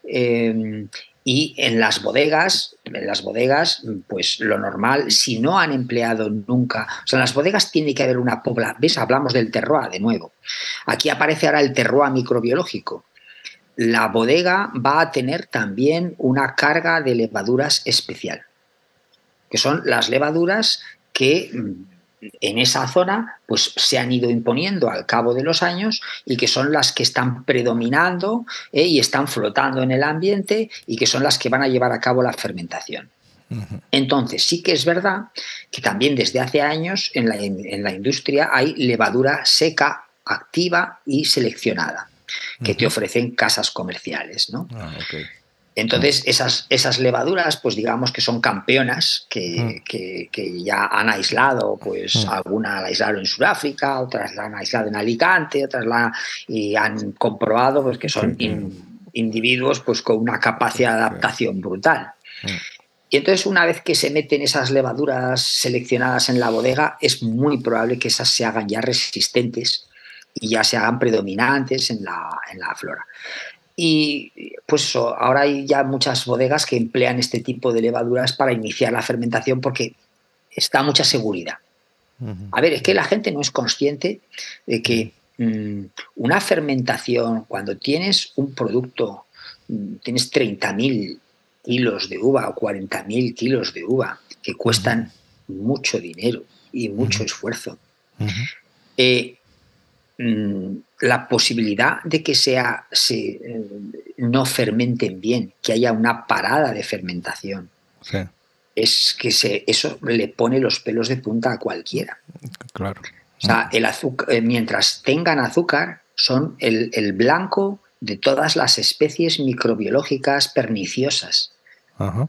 y en las bodegas, en las bodegas, pues lo normal, si no han empleado nunca, o sea, en las bodegas tiene que haber una pobla, ¿ves? Hablamos del terroir de nuevo. Aquí aparece ahora el terroir microbiológico. la bodega va a tener también una carga de levaduras especial, que son las levaduras que mm, en esa zona pues se han ido imponiendo al cabo de los años y que son las que están predominando eh, y están flotando en el ambiente y que son las que van a llevar a cabo la fermentación. Entonces, sí que es verdad que también desde hace años en la, en la industria hay levadura seca, activa y seleccionada que te ofrecen casas comerciales. ¿no? Ah, Entonces, esas, esas levaduras, pues digamos que son campeonas, que, que, ya han aislado, pues alguna la aislaron en Sudáfrica, otras la han aislado en Alicante, otras la y han comprobado pues, que son individuos pues, con una capacidad de adaptación brutal. Y entonces una vez que se meten esas levaduras seleccionadas en la bodega, es muy probable que esas se hagan ya resistentes y ya se hagan predominantes en la, en la flora. Y pues eso, ahora hay ya muchas bodegas que emplean este tipo de levaduras para iniciar la fermentación porque está mucha seguridad. A ver, es que la gente no es consciente de que mm, una fermentación, cuando tienes un producto, mm, tienes 30.000 kilos de uva o 40.000 kilos de uva que cuestan mucho dinero y mucho esfuerzo, eh, Mm, la posibilidad de que sea, se, eh, no fermenten bien, que haya una parada de fermentación. Es que se, eso le pone los pelos de punta a cualquiera. Claro. O sea, el azúcar, eh, mientras tengan azúcar, son el, el, blanco de todas las especies microbiológicas perniciosas. Ajá.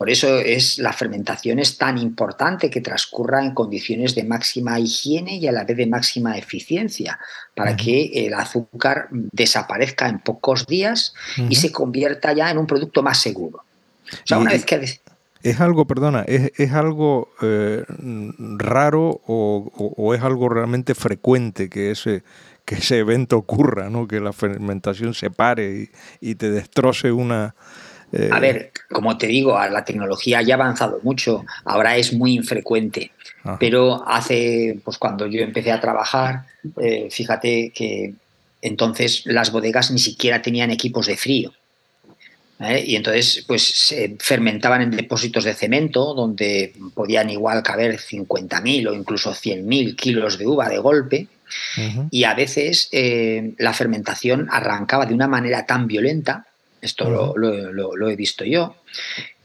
Por eso es, la fermentación es tan importante que transcurra en condiciones de máxima higiene y a la vez de máxima eficiencia, para que el azúcar desaparezca en pocos días y se convierta ya en un producto más seguro. O sea, una vez que... Es algo, perdona, es, algo eh, raro o, es algo realmente frecuente que ese, que ese evento ocurra, ¿no? que la fermentación se pare y te destroce una, a eh, ver, como te digo, la tecnología ya ha avanzado mucho, ahora es muy infrecuente, pero hace, pues cuando yo empecé a trabajar, eh, fíjate que entonces las bodegas ni siquiera tenían equipos de frío. ¿eh? Y entonces, pues se fermentaban en depósitos de cemento, donde podían igual caber 50.000 o incluso 100.000 kilos de uva de golpe. Y a veces la fermentación arrancaba de una manera tan violenta esto lo, he visto yo,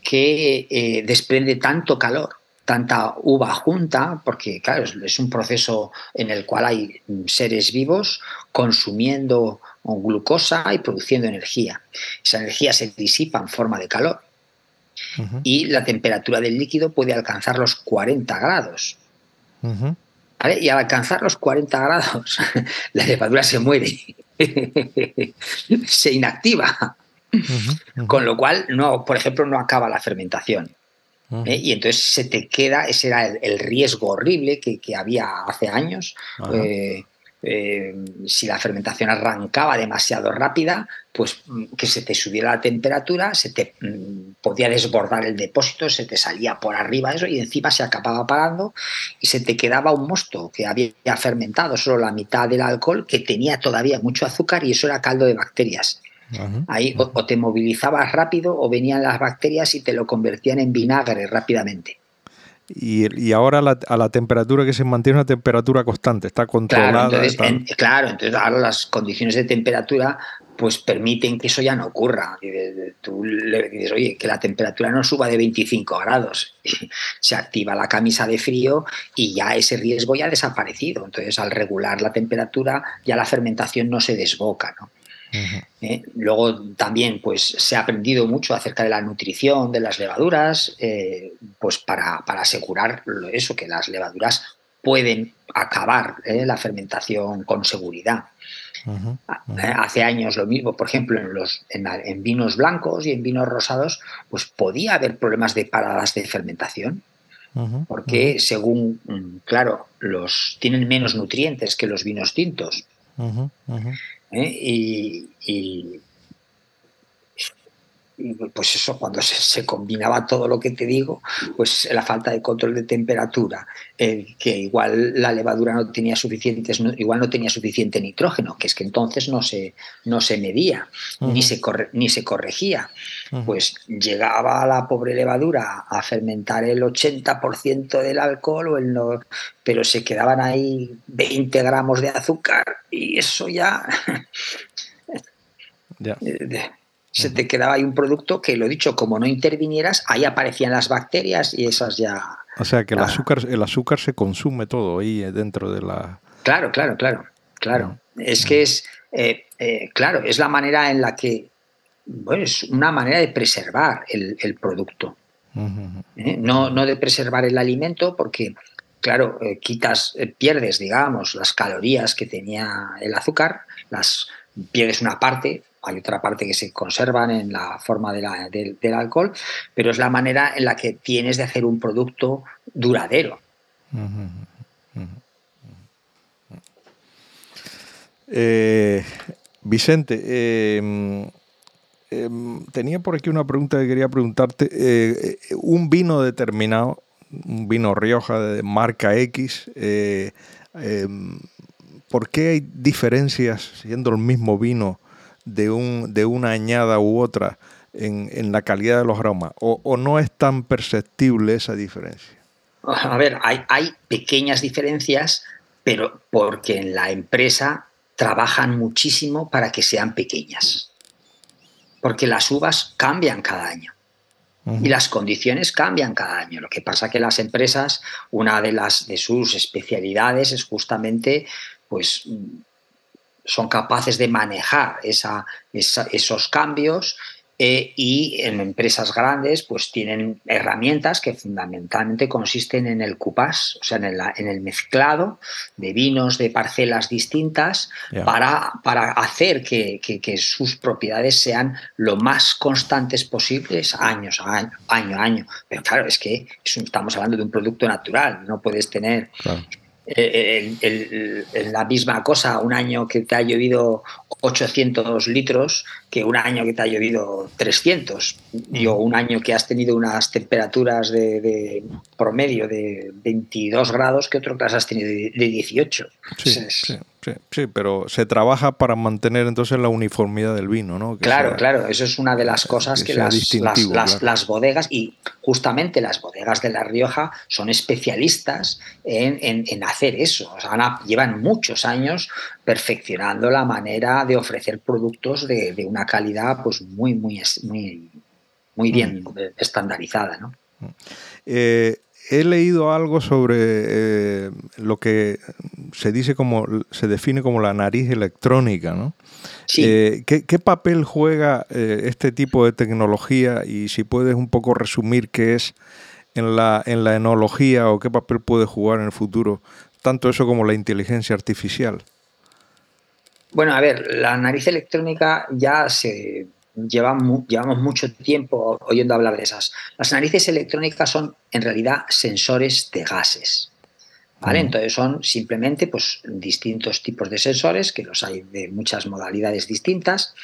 que eh, desprende tanto calor, tanta uva junta, porque claro, es un proceso en el cual hay seres vivos consumiendo glucosa y produciendo energía. Esa energía se disipa en forma de calor y la temperatura del líquido puede alcanzar los 40 grados. Y al alcanzar los 40 grados, la levadura se muere, se inactiva. Con lo cual, no, por ejemplo, no acaba la fermentación. ¿eh? Y entonces se te queda, ese era el, riesgo horrible que, había hace años. Eh, eh, si la fermentación arrancaba demasiado rápida, pues mm, que se te subiera la temperatura, se te mm, podía desbordar el depósito, se te salía por arriba eso y encima se acababa parando y se te quedaba un mosto que había fermentado solo la mitad del alcohol, que tenía todavía mucho azúcar y eso era caldo de bacterias. Ahí o, te movilizabas rápido o venían las bacterias y te lo convertían en vinagre rápidamente. Y, ahora a la temperatura que se mantiene una temperatura constante, está controlada. Claro entonces, claro, entonces ahora las condiciones de temperatura pues permiten que eso ya no ocurra. Tú le dices, oye, que la temperatura no suba de 25 grados. Se activa la camisa de frío y ya ese riesgo ya ha desaparecido. Entonces, al regular la temperatura, ya la fermentación no se desboca. ¿no? ¿Eh? luego también pues, se ha aprendido mucho acerca de la nutrición de las levaduras, eh, pues para, asegurar eso, que las levaduras pueden acabar ¿eh? la fermentación con seguridad. Hace años lo mismo, por ejemplo, en, los, en, vinos blancos y en vinos rosados, pues podía haber problemas de paradas de fermentación. porque según, mm, claro, los tienen menos nutrientes que los vinos tintos. ¿Eh? y, pues eso, cuando se, combinaba todo lo que te digo, pues la falta de control de temperatura, que igual la levadura no tenía suficientes, igual no tenía suficiente nitrógeno, que es que entonces no se, no se medía, ni, se ni se corregía. Pues llegaba la pobre levadura a fermentar el 80% del alcohol, o el pero se quedaban ahí 20 gramos de azúcar y eso ya... ya. se te quedaba ahí un producto que, lo dicho, como no intervinieras, ahí aparecían las bacterias y esas ya... O sea, que el, azúcar, el azúcar se consume todo ahí dentro de la... Claro, claro, claro, claro. Es que es, eh, eh, claro, es la manera en la que, bueno, es una manera de preservar el, producto. ¿Eh? no, no de preservar el alimento porque, claro, quitas, pierdes, digamos, las calorías que tenía el azúcar, las pierdes una parte, hay otra parte que se conservan en la forma del alcohol, pero es la manera en la que tienes de hacer un producto duradero. Eh, Vicente, em, em, tenía por aquí una pregunta que quería preguntarte. Eh, un vino determinado, un vino Rioja de marca X, eh, em, ¿por qué hay diferencias siendo el mismo vino de, un, de una añada u otra en, la calidad de los aromas? O, no es tan perceptible esa diferencia? A ver, hay, hay pequeñas diferencias, pero porque en la empresa trabajan muchísimo para que sean pequeñas. Porque las uvas cambian cada año. Y las condiciones cambian cada año. Lo que pasa que las empresas, una de las de sus especialidades es justamente pues son capaces de manejar esos cambios eh, y en empresas grandes pues tienen herramientas que fundamentalmente consisten en el cupás, o sea, en el, mezclado de vinos de parcelas distintas para, para, hacer que, sus propiedades sean lo más constantes posibles años a año, año a año. Pero claro, es que estamos hablando de un producto natural, no puedes tener... Eh, la misma cosa un año que te ha llovido 800 litros que un año que te ha llovido 300 y o un año que has tenido unas temperaturas de, promedio de 22 grados que otro que has tenido de, 18. sí. Sí, pero se trabaja para mantener entonces la uniformidad del vino, ¿no? claro, claro, eso es una de las cosas que, las, las, bodegas, y justamente las bodegas de La Rioja son especialistas en, hacer eso. O sea, llevan muchos años perfeccionando la manera de ofrecer productos de, una calidad pues muy, muy, muy, muy bien mm. estandarizada, ¿no? Eh, he leído algo sobre eh, lo que se dice como, se define como la nariz electrónica, ¿no? Eh, ¿qué, papel juega eh, este tipo de tecnología y si puedes un poco resumir qué es en la, en la enología o qué papel puede jugar en el futuro, tanto eso como la inteligencia artificial? Bueno, a ver, la nariz electrónica ya se llevamos, llevamos mucho tiempo oyendo hablar de esas. Las narices electrónicas son en realidad sensores de gases. ¿Vale? Entonces son simplemente pues, distintos tipos de sensores, que los hay de muchas modalidades distintas,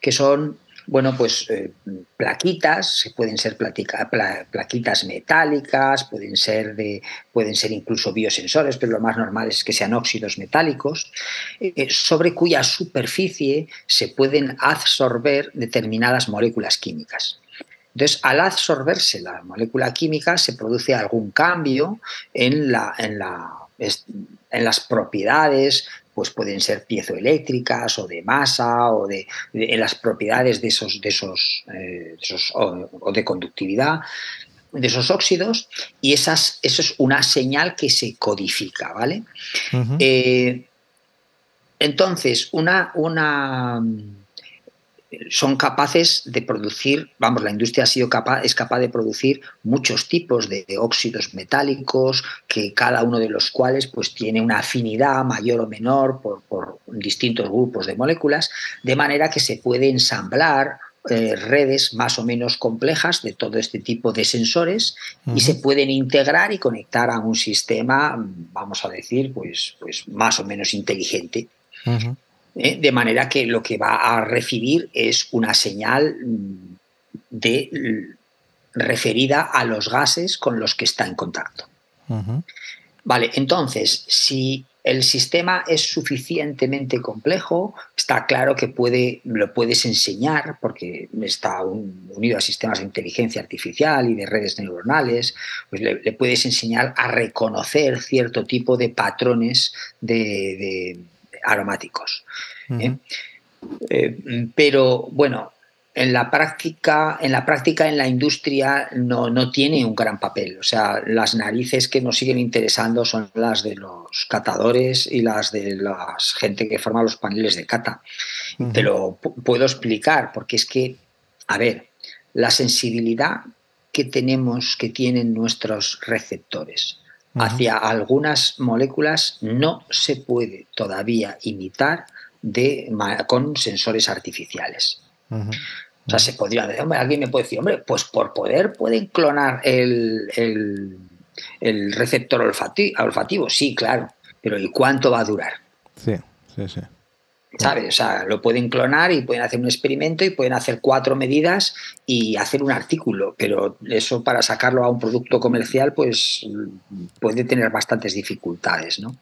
que son bueno, pues eh, plaquitas, pueden ser plaquitas metálicas, pueden ser, de, pueden ser incluso biosensores, pero lo más normal es que sean óxidos metálicos, eh, sobre cuya superficie se pueden absorber determinadas moléculas químicas. Entonces, al absorberse la molécula química, se produce algún cambio en, la, en, la, en las propiedades pues pueden ser piezoeléctricas o de masa o de, en las propiedades de esos, de esos, eh, o, de conductividad de esos óxidos y esas, eso es una señal que se codifica, ¿vale? Eh, entonces, una, una son capaces de producir, vamos, la industria ha sido capaz, es capaz de producir muchos tipos de, óxidos metálicos, que cada uno de los cuales pues tiene una afinidad mayor o menor por, distintos grupos de moléculas, de manera que se puede ensamblar eh, redes más o menos complejas de todo este tipo de sensores y se pueden integrar y conectar a un sistema, vamos a decir, pues, pues más o menos inteligente. ¿Eh? de manera que lo que va a recibir es una señal mm, de, referida a los gases con los que está en contacto. Vale, entonces, si el sistema es suficientemente complejo, está claro que puede, lo puedes enseñar porque está unido a sistemas de inteligencia artificial y de redes neuronales, pues le, puedes enseñar a reconocer cierto tipo de patrones de, aromáticos. ¿eh? Eh, pero bueno, en la práctica, en la práctica, en la industria no, no, tiene un gran papel. O sea, las narices que nos siguen interesando son las de los catadores y las de la gente que forma los paneles de cata. Te lo puedo explicar porque es que, a ver, la sensibilidad que tenemos, que tienen nuestros receptores hacia algunas moléculas no se puede todavía imitar de, con sensores artificiales. O sea, se podría decir, hombre, alguien me puede decir, hombre, pues por poder pueden clonar el, receptor olfativo, Sí, claro. Pero ¿y cuánto va a durar? Sí, sí, sí. ¿Sabes? O sea, lo pueden clonar y pueden hacer un experimento y pueden hacer cuatro medidas y hacer un artículo, pero eso para sacarlo a un producto comercial, pues puede tener bastantes dificultades, ¿no?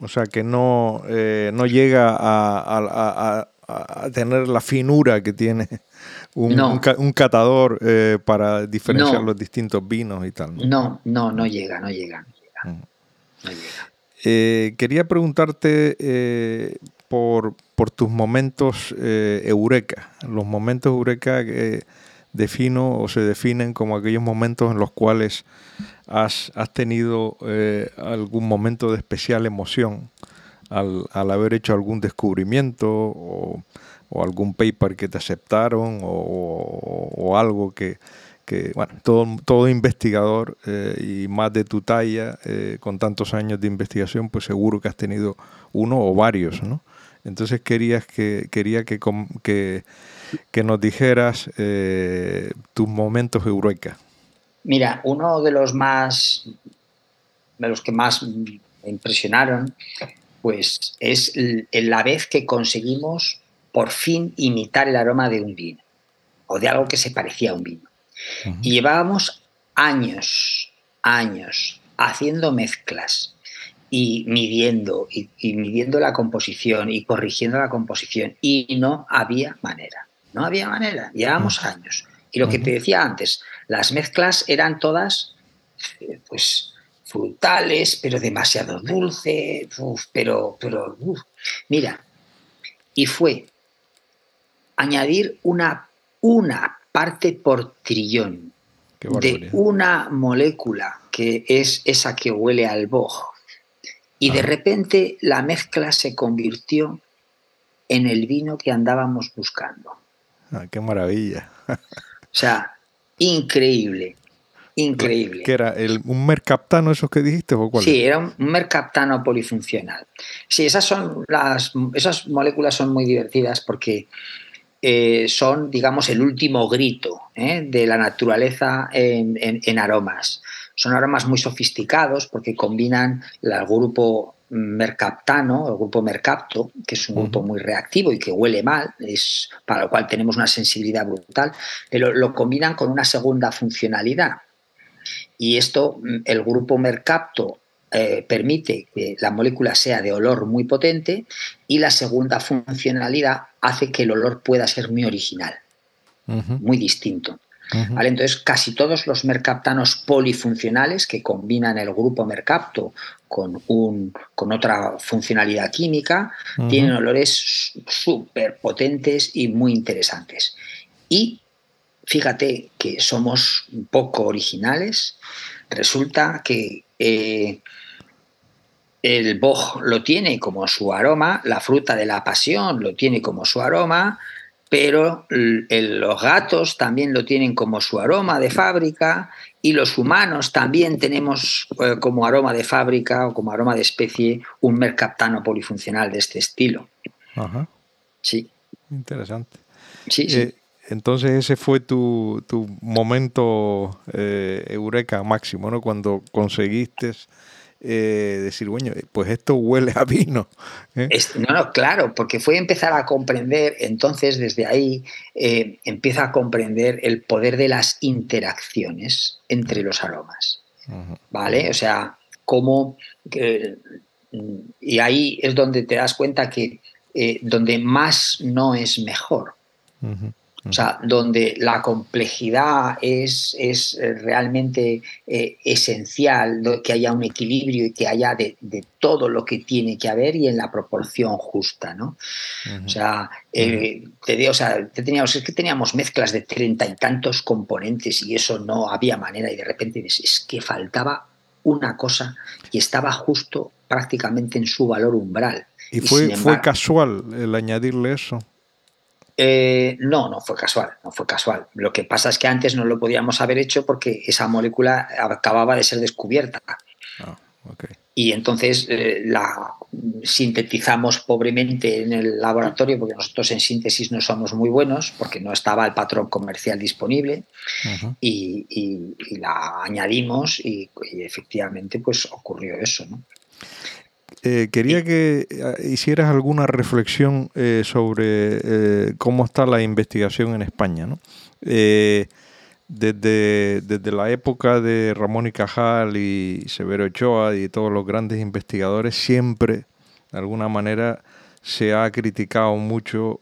O sea, que no, eh, no llega a, a tener la finura que tiene un, un, catador eh, para diferenciar los distintos vinos y tal. ¿no? no, no, llega, no llega. Mm. Eh, quería preguntarte eh, por, por, tus momentos eureka, los momentos eureka defino o se definen como aquellos momentos en los cuales has, has tenido algún momento de especial emoción al, haber hecho algún descubrimiento o, algún paper que te aceptaron o, algo que, bueno, todo, todo investigador eh, y más de tu talla, eh, con tantos años de investigación, pues seguro que has tenido uno o varios, ¿no? Entonces querías que, quería que, que, que nos dijeras eh, tus momentos eureka. Mira, uno de los más, de los que más me impresionaron pues es la vez que conseguimos por fin imitar el aroma de un vino o de algo que se parecía a un vino. Y llevábamos años, años haciendo mezclas y midiendo y, midiendo la composición y corrigiendo la composición y no había manera, no había manera, llevábamos años. Y lo que te decía antes, las mezclas eran todas eh, pues frutales, pero demasiado dulce, pero, pero, mira, y fue añadir una, una parte por trillón de una molécula que es esa que huele al boj. Y de repente la mezcla se convirtió en el vino que andábamos buscando. Ah, ¡Qué maravilla! o sea, increíble. Increíble. ¿Qué era? El, ¿Un mercaptano esos que dijiste? O cuál? Sí, era un mercaptano polifuncional. Sí, esas, son las, esas moléculas son muy divertidas porque eh, son, digamos, el último grito ¿eh? de la naturaleza en, aromas. Son aromas muy sofisticados porque combinan el grupo mercaptano, el grupo mercapto, que es un grupo muy reactivo y que huele mal, es, para lo cual tenemos una sensibilidad brutal, pero lo combinan con una segunda funcionalidad, y esto, el grupo Mercapto eh, permite que la molécula sea de olor muy potente y la segunda funcionalidad hace que el olor pueda ser muy original, muy distinto. Entonces, casi todos los mercaptanos polifuncionales que combinan el grupo mercapto con, un, con otra funcionalidad química tienen olores súper potentes y muy interesantes. Y fíjate que somos un poco originales. Resulta que eh, el boj lo tiene como su aroma, la fruta de la pasión lo tiene como su aroma, pero los gatos también lo tienen como su aroma de fábrica y los humanos también tenemos eh, como aroma de fábrica o como aroma de especie un mercaptano polifuncional de este estilo. Ajá. Sí. Interesante. Sí, sí. Eh, entonces ese fue tu, momento eh, eureka máximo, ¿no? Cuando conseguiste eh, decir, bueno, pues esto huele a vino. ¿eh? no, no, claro, porque fue empezar a comprender, entonces desde ahí eh, empieza a comprender el poder de las interacciones entre los aromas. ¿Vale? O sea, cómo... y ahí es donde te das cuenta que donde más no es mejor. O sea, donde la complejidad es, es eh, realmente eh, esencial, que haya un equilibrio y que haya de, todo lo que tiene que haber y en la proporción justa, ¿no? O sea, eh, te o sea teníamos, es que teníamos mezclas de treinta y tantos componentes y eso no había manera y de repente es que faltaba una cosa y estaba justo prácticamente en su valor umbral. ¿Y, fue, fue casual el añadirle eso? Eh, no, no fue casual, no fue casual. Lo que pasa es que antes no lo podíamos haber hecho porque esa molécula acababa de ser descubierta. Ah, y entonces eh, la sintetizamos pobremente en el laboratorio porque nosotros en síntesis no somos muy buenos porque no estaba el patrón comercial disponible y, la añadimos y, y, efectivamente pues ocurrió eso. ¿no? Eh, quería que eh, hicieras alguna reflexión eh, sobre cómo está la investigación en España. ¿no? desde, desde, la época de Ramón y Cajal y Severo Ochoa y todos los grandes investigadores, siempre, de alguna manera, se ha criticado mucho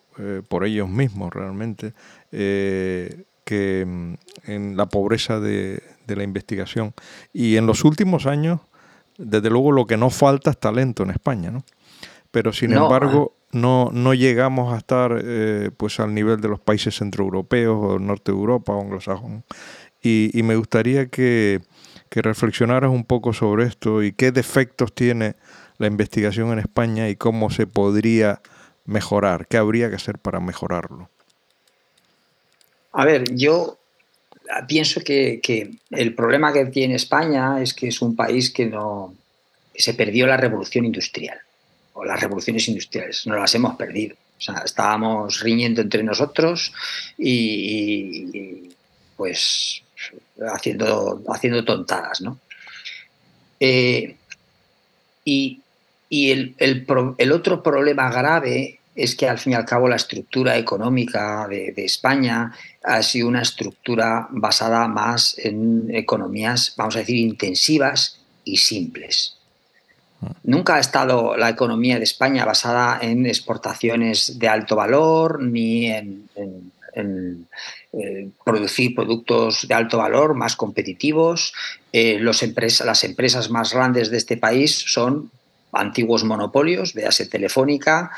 por ellos mismos realmente que mm, en la pobreza de, de la investigación. Y en los últimos años desde luego lo que no falta es talento en España, ¿no? Pero sin embargo ah. no, no llegamos a estar eh, pues al nivel de los países centroeuropeos o norte de Europa o anglosajón. Y, y me gustaría que, que reflexionaras un poco sobre esto y qué defectos tiene la investigación en España y cómo se podría mejorar, qué habría que hacer para mejorarlo. A ver, yo pienso que, el problema que tiene España es que es un país que no se perdió la revolución industrial o las revoluciones industriales, no las hemos perdido. Estábamos riñendo entre nosotros y, pues haciendo, haciendo tontadas, ¿no? Eh, y, el, el, otro problema grave es que al fin y al cabo la estructura económica de, España ha sido una estructura basada más en economías, vamos a decir, intensivas y simples. Nunca ha estado la economía de España basada en exportaciones de alto valor ni en, eh, producir productos de alto valor más competitivos. Eh, las empresas más grandes de este país son antiguos monopolios, véase Telefónica,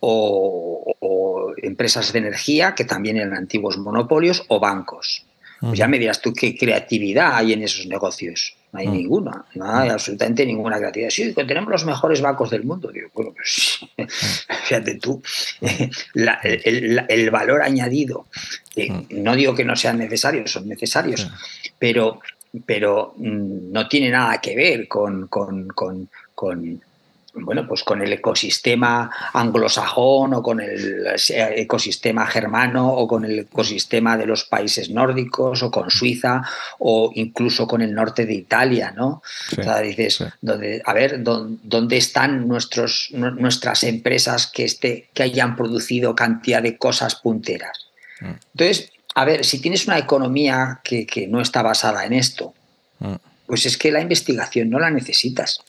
o, empresas de energía, que también eran antiguos monopolios, o bancos. Pues ya me dirás tú qué creatividad hay en esos negocios. No hay ninguna, no hay absolutamente ninguna creatividad. Sí, tenemos los mejores bancos del mundo. Digo, bueno, pues fíjate tú, el, valor añadido, no digo que no sean necesarios, son necesarios, pero, pero mm, no tiene nada que ver con, con, con bueno, pues con el ecosistema anglosajón o con el ecosistema germano o con el ecosistema de los países nórdicos o con Suiza o incluso con el norte de Italia, ¿no? o sea, dices, a ver, ¿dónde, están nuestros, nuestras empresas que, este, que hayan producido cantidad de cosas punteras? Mm. Entonces, a ver, si tienes una economía que, que no está basada en esto, mm. pues es que la investigación no la necesitas.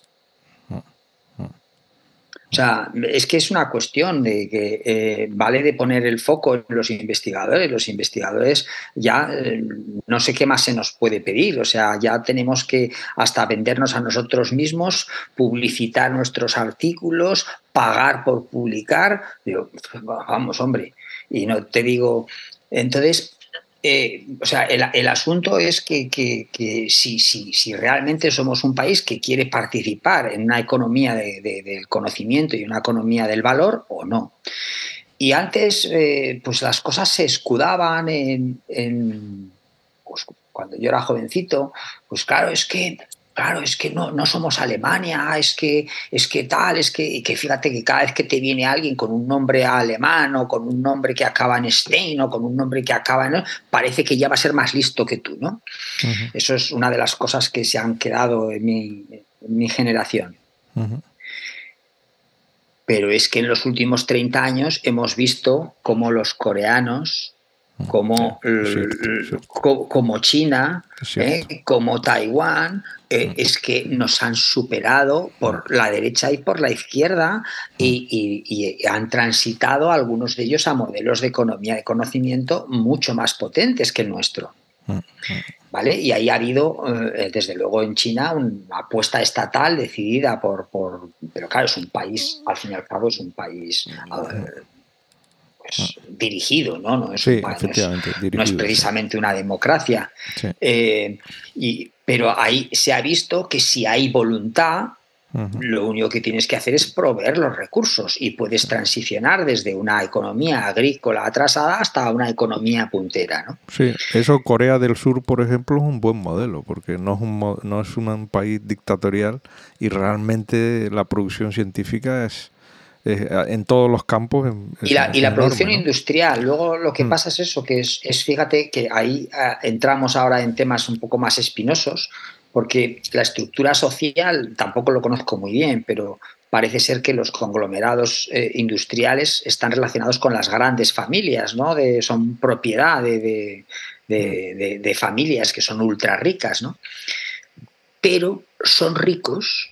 O sea, es que es una cuestión de que eh, vale de poner el foco en los investigadores. Los investigadores ya eh, no sé qué más se nos puede pedir. O sea, ya tenemos que hasta vendernos a nosotros mismos, publicitar nuestros artículos, pagar por publicar. Digo, vamos, hombre. Y no te digo. Entonces, eh, o sea, el, asunto es que, si, si, realmente somos un país que quiere participar en una economía del conocimiento y una economía del valor o no. Y antes, eh, pues las cosas se escudaban en, pues, cuando yo era jovencito, pues claro, es que claro, es que no, no somos Alemania, es que, es que tal, es que, que fíjate que cada vez que te viene alguien con un nombre alemán o con un nombre que acaba en Stein o con un nombre que acaba en... parece que ya va a ser más listo que tú, ¿no? Eso es una de las cosas que se han quedado en mi, mi generación. Pero es que en los últimos 30 años hemos visto cómo los coreanos, como, como China, ¿eh? como Taiwán, eh, es que nos han superado por la derecha y por la izquierda y, y, han transitado algunos de ellos a modelos de economía de conocimiento mucho más potentes que el nuestro. ¿Vale? Y ahí ha habido, eh, desde luego en China, una apuesta estatal decidida por, por, Pero claro, es un país, al fin y al cabo, es un país pues, dirigido, ¿no? No es, no es, precisamente una democracia. Eh, y, pero ahí se ha visto que si hay voluntad, lo único que tienes que hacer es proveer los recursos y puedes transicionar desde una economía agrícola atrasada hasta una economía puntera. ¿no? Sí, eso Corea del Sur, por ejemplo, es un buen modelo porque no es un, no es un país dictatorial y realmente la producción científica es, en todos los campos. y la, y la producción industrial. Luego lo que mm. pasa es eso, que es, es fíjate que ahí ah, entramos ahora en temas un poco más espinosos, porque la estructura social tampoco lo conozco muy bien, pero parece ser que los conglomerados eh, industriales están relacionados con las grandes familias, ¿no? De, son propiedad de, de, familias que son ultra ricas, ¿no? Pero son ricos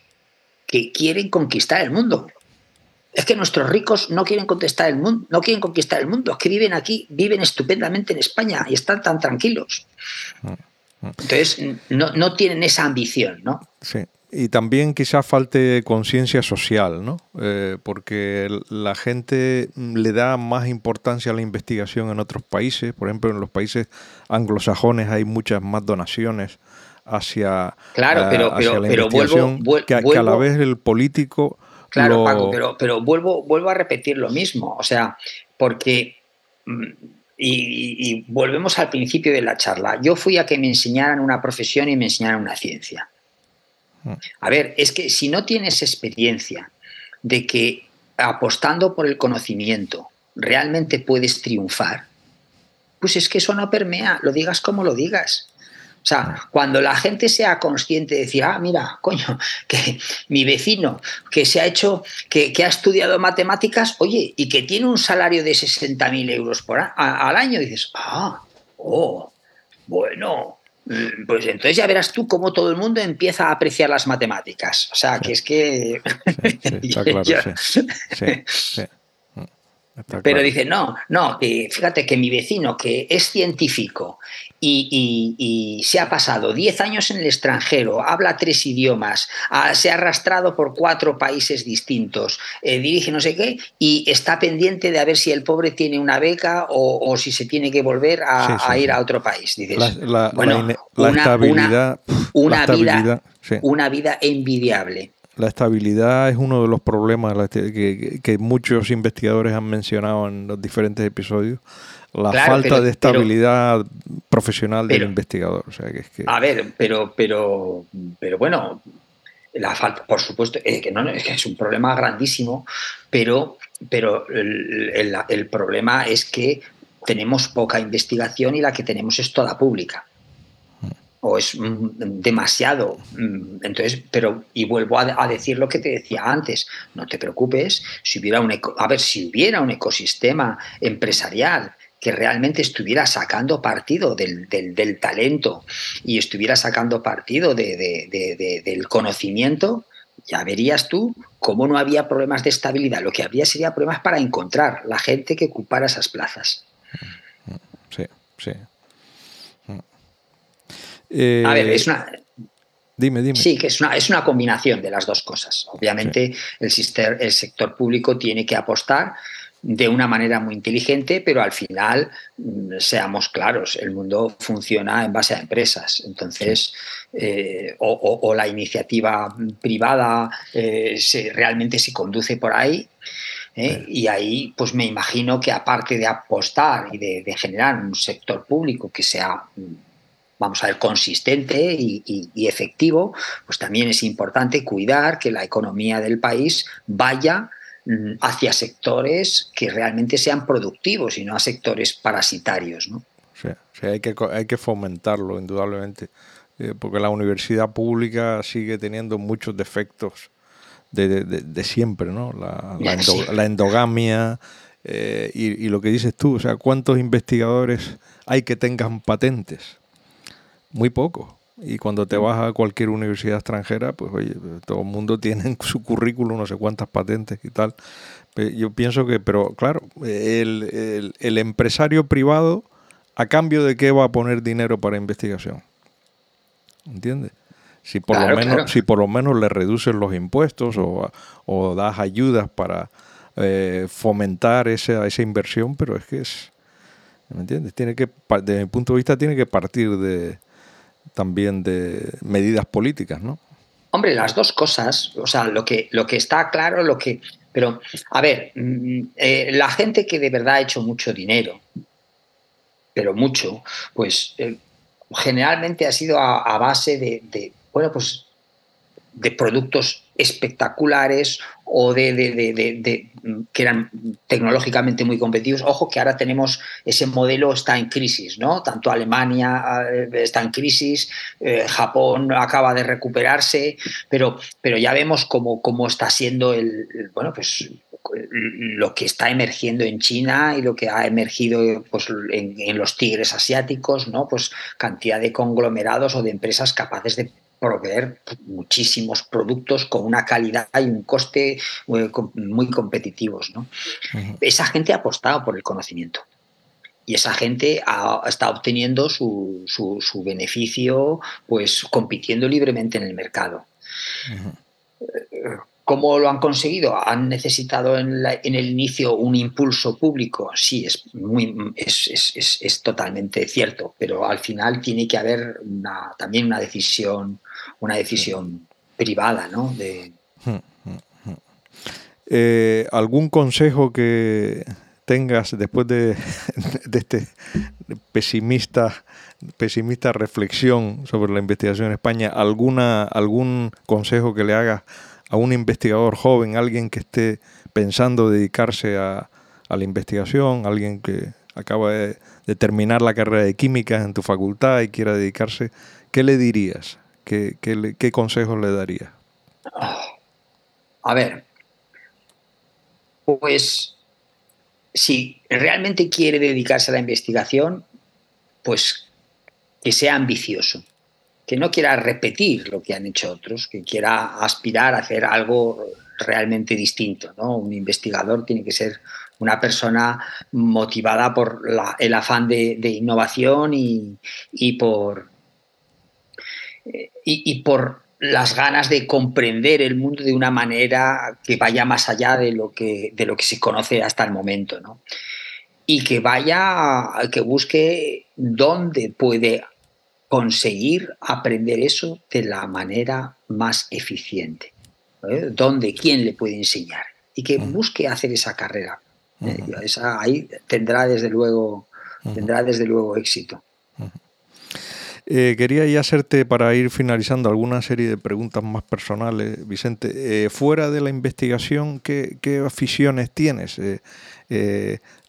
que quieren conquistar el mundo. Es que nuestros ricos no quieren conquistar el mundo, no quieren conquistar el mundo, es que viven aquí, viven estupendamente en España y están tan tranquilos. Entonces, no, tienen esa ambición, ¿no? Sí. Y también quizás falte conciencia social, ¿no? Eh, porque la gente le da más importancia a la investigación en otros países. Por ejemplo, en los países anglosajones hay muchas más donaciones hacia, claro, pero, la investigación que, a la vez el político... Claro, Paco, pero, pero vuelvo, vuelvo a repetir lo mismo. O sea, porque mm, y, volvemos al principio de la charla. Yo fui a que me enseñaran una profesión y me enseñaran una ciencia. Mm. A ver, es que si no tienes experiencia de que apostando por el conocimiento realmente puedes triunfar, pues es que eso no permea, lo digas como lo digas. O sea, cuando la gente sea consciente de decir, ah, mira, coño, que mi vecino que se ha hecho, que, ha estudiado matemáticas, oye, y que tiene un salario de 60.000 euros por al año, dices, ah, oh, bueno, mm, pues entonces ya verás tú cómo todo el mundo empieza a apreciar las matemáticas. O sea, que es que... Pero dice, no, no, fíjate que mi vecino que es científico y, se ha pasado 10 años en el extranjero, habla tres idiomas, se ha arrastrado por cuatro países distintos, eh, dirige no sé qué y está pendiente de a ver si el pobre tiene una beca o, si se tiene que volver a, ir a otro país. Dices, la, bueno, una, estabilidad, una, vida, una vida envidiable. La estabilidad es uno de los problemas que, muchos investigadores han mencionado en los diferentes episodios. La falta de estabilidad profesional del investigador. A ver, pero, pero, pero bueno, la falta, por supuesto, eh, que no, es que es un problema grandísimo, pero, pero el problema es que tenemos poca investigación y la que tenemos es toda pública o es mm, demasiado. Mm, entonces, pero, y vuelvo a, decir lo que te decía antes, no te preocupes, si hubiera un, a ver, si hubiera un ecosistema empresarial que realmente estuviera sacando partido del, talento y estuviera sacando partido del conocimiento, ya verías tú cómo no había problemas de estabilidad. Lo que habría sería problemas para encontrar la gente que ocupara esas plazas. Sí, sí. A ver, es una. Dime, dime. Sí, que es una, es una combinación de las dos cosas. Obviamente, el, el sector público tiene que apostar de una manera muy inteligente, pero al final, mm, seamos claros, el mundo funciona en base a empresas. Entonces, eh, o, la iniciativa privada eh, se, realmente se conduce por ahí. ¿eh? Y ahí, pues me imagino que aparte de apostar y de, de generar un sector público que sea mm, vamos a ver, consistente y, efectivo, pues también es importante cuidar que la economía del país vaya mm, hacia sectores que realmente sean productivos y no a sectores parasitarios. ¿no? Sí, hay, que, hay que fomentarlo, indudablemente. eh, porque la universidad pública sigue teniendo muchos defectos de, siempre, ¿no? La, endogamia eh, y, y, lo que dices tú, o sea, ¿cuántos investigadores hay que tengan patentes? Muy pocos. Y cuando te vas a cualquier universidad extranjera, pues oye, todo el mundo tiene en su currículum no sé cuántas patentes y tal. Yo pienso que, pero claro, el, el, empresario privado, ¿a cambio de qué va a poner dinero para investigación? ¿Entiendes? Si por, lo menos, si por lo menos le reduces los impuestos o, o das ayudas para eh, fomentar esa, esa inversión, pero es que es, ¿me entiendes? Tiene que, desde mi punto de vista, tiene que partir de, también de medidas políticas, ¿no? Hombre, las dos cosas, o sea, lo que, lo que está claro, lo que... Pero, a ver, mm, eh, la gente que de verdad ha hecho mucho dinero, pero mucho, pues eh, generalmente ha sido a, base de, bueno, pues de productos espectaculares o de, que eran tecnológicamente muy competitivos. Ojo que ahora tenemos ese modelo está en crisis, ¿no? Tanto Alemania eh, está en crisis, eh, Japón acaba de recuperarse, pero, pero ya vemos cómo, cómo está siendo el, bueno, pues lo que está emergiendo en China y lo que ha emergido pues, en, en, los tigres asiáticos, ¿no? Pues cantidad de conglomerados o de empresas capaces de proveer muchísimos productos con una calidad y un coste eh, muy competitivos. Esa gente ha apostado por el conocimiento y esa gente ha, está obteniendo su, beneficio pues compitiendo libremente en el mercado. ¿Cómo lo han conseguido? ¿Han necesitado en, el inicio un impulso público? Sí, es, totalmente cierto, pero al final tiene que haber también una decisión, una decisión privada, ¿no? De... Eh, ¿Algún consejo que tengas después de, de este pesimista pesimista reflexión sobre la investigación en España, alguna, algún consejo que le hagas a un investigador joven, alguien que esté pensando dedicarse a, la investigación, alguien que acaba de, terminar la carrera de química en tu facultad y quiera dedicarse, ¿qué le dirías? ¿Qué, qué, consejos le darías? A ver, pues si realmente quiere dedicarse a la investigación, pues que sea ambicioso, que no quiera repetir lo que han hecho otros, que quiera aspirar a hacer algo realmente distinto. ¿no? Un investigador tiene que ser una persona motivada por el afán de, innovación y, por, y, por las ganas de comprender el mundo de una manera que vaya más allá de lo que, de lo que se conoce hasta el momento. ¿no? Y que vaya, que busque dónde puede conseguir aprender eso de la manera más eficiente. ¿eh? ¿Dónde? ¿Quién le puede enseñar? Y que busque hacer esa carrera. ¿eh? ahí tendrá desde luego, tendrá desde luego éxito. Eh, quería ya hacerte, para ir finalizando, alguna serie de preguntas más personales, Vicente. fuera de la investigación, ¿qué, aficiones tienes?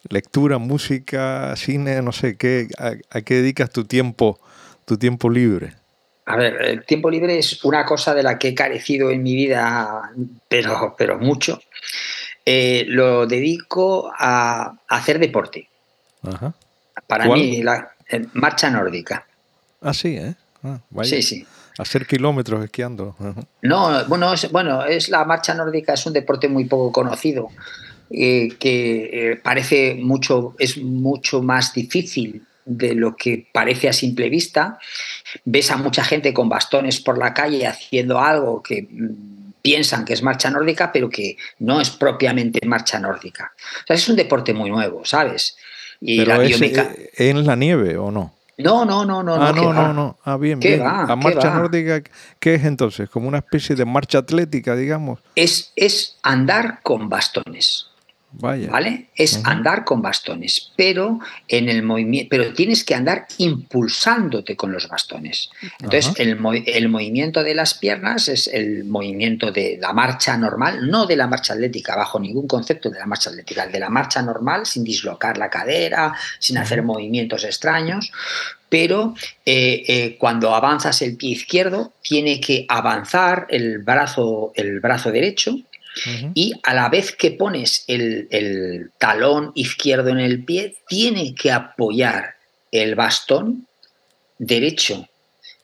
lectura, música, cine, no sé, ¿qué, a, qué dedicas tu tiempo tu tiempo libre? A ver, el tiempo libre es una cosa de la que he carecido en mi vida, pero, pero mucho. Eh, lo dedico a, hacer deporte. Para mí, la marcha nórdica. Ah, sí, ¿eh? Ah, sí, sí. Hacer kilómetros esquiando. No, bueno es, bueno, es la marcha nórdica, es un deporte muy poco conocido, eh, que eh, parece mucho, es mucho más difícil de lo que parece a simple vista. Ves a mucha gente con bastones por la calle haciendo algo que mm, piensan que es marcha nórdica, pero que no es propiamente marcha nórdica. O sea, es un deporte muy nuevo, ¿sabes? Y la eh, ¿En la nieve o no? No, no, no, no. Ah, no, no, no. Ah, bien, bien. la marcha nórdica, ¿qué es entonces? ¿Como una especie de marcha atlética, digamos? Es, es andar con bastones. ¿Vale? Es andar con bastones, pero en el movimiento, pero tienes que andar impulsándote con los bastones. Entonces, el, el, movimiento de las piernas es el movimiento de la marcha normal, no de la marcha atlética, bajo ningún concepto de la marcha atlética, de la marcha normal, sin dislocar la cadera, sin hacer movimientos extraños pero eh, eh, cuando avanzas el pie izquierdo, tiene que avanzar el brazo, el brazo derecho y a la vez que pones el, talón izquierdo en el pie, tiene que apoyar el bastón derecho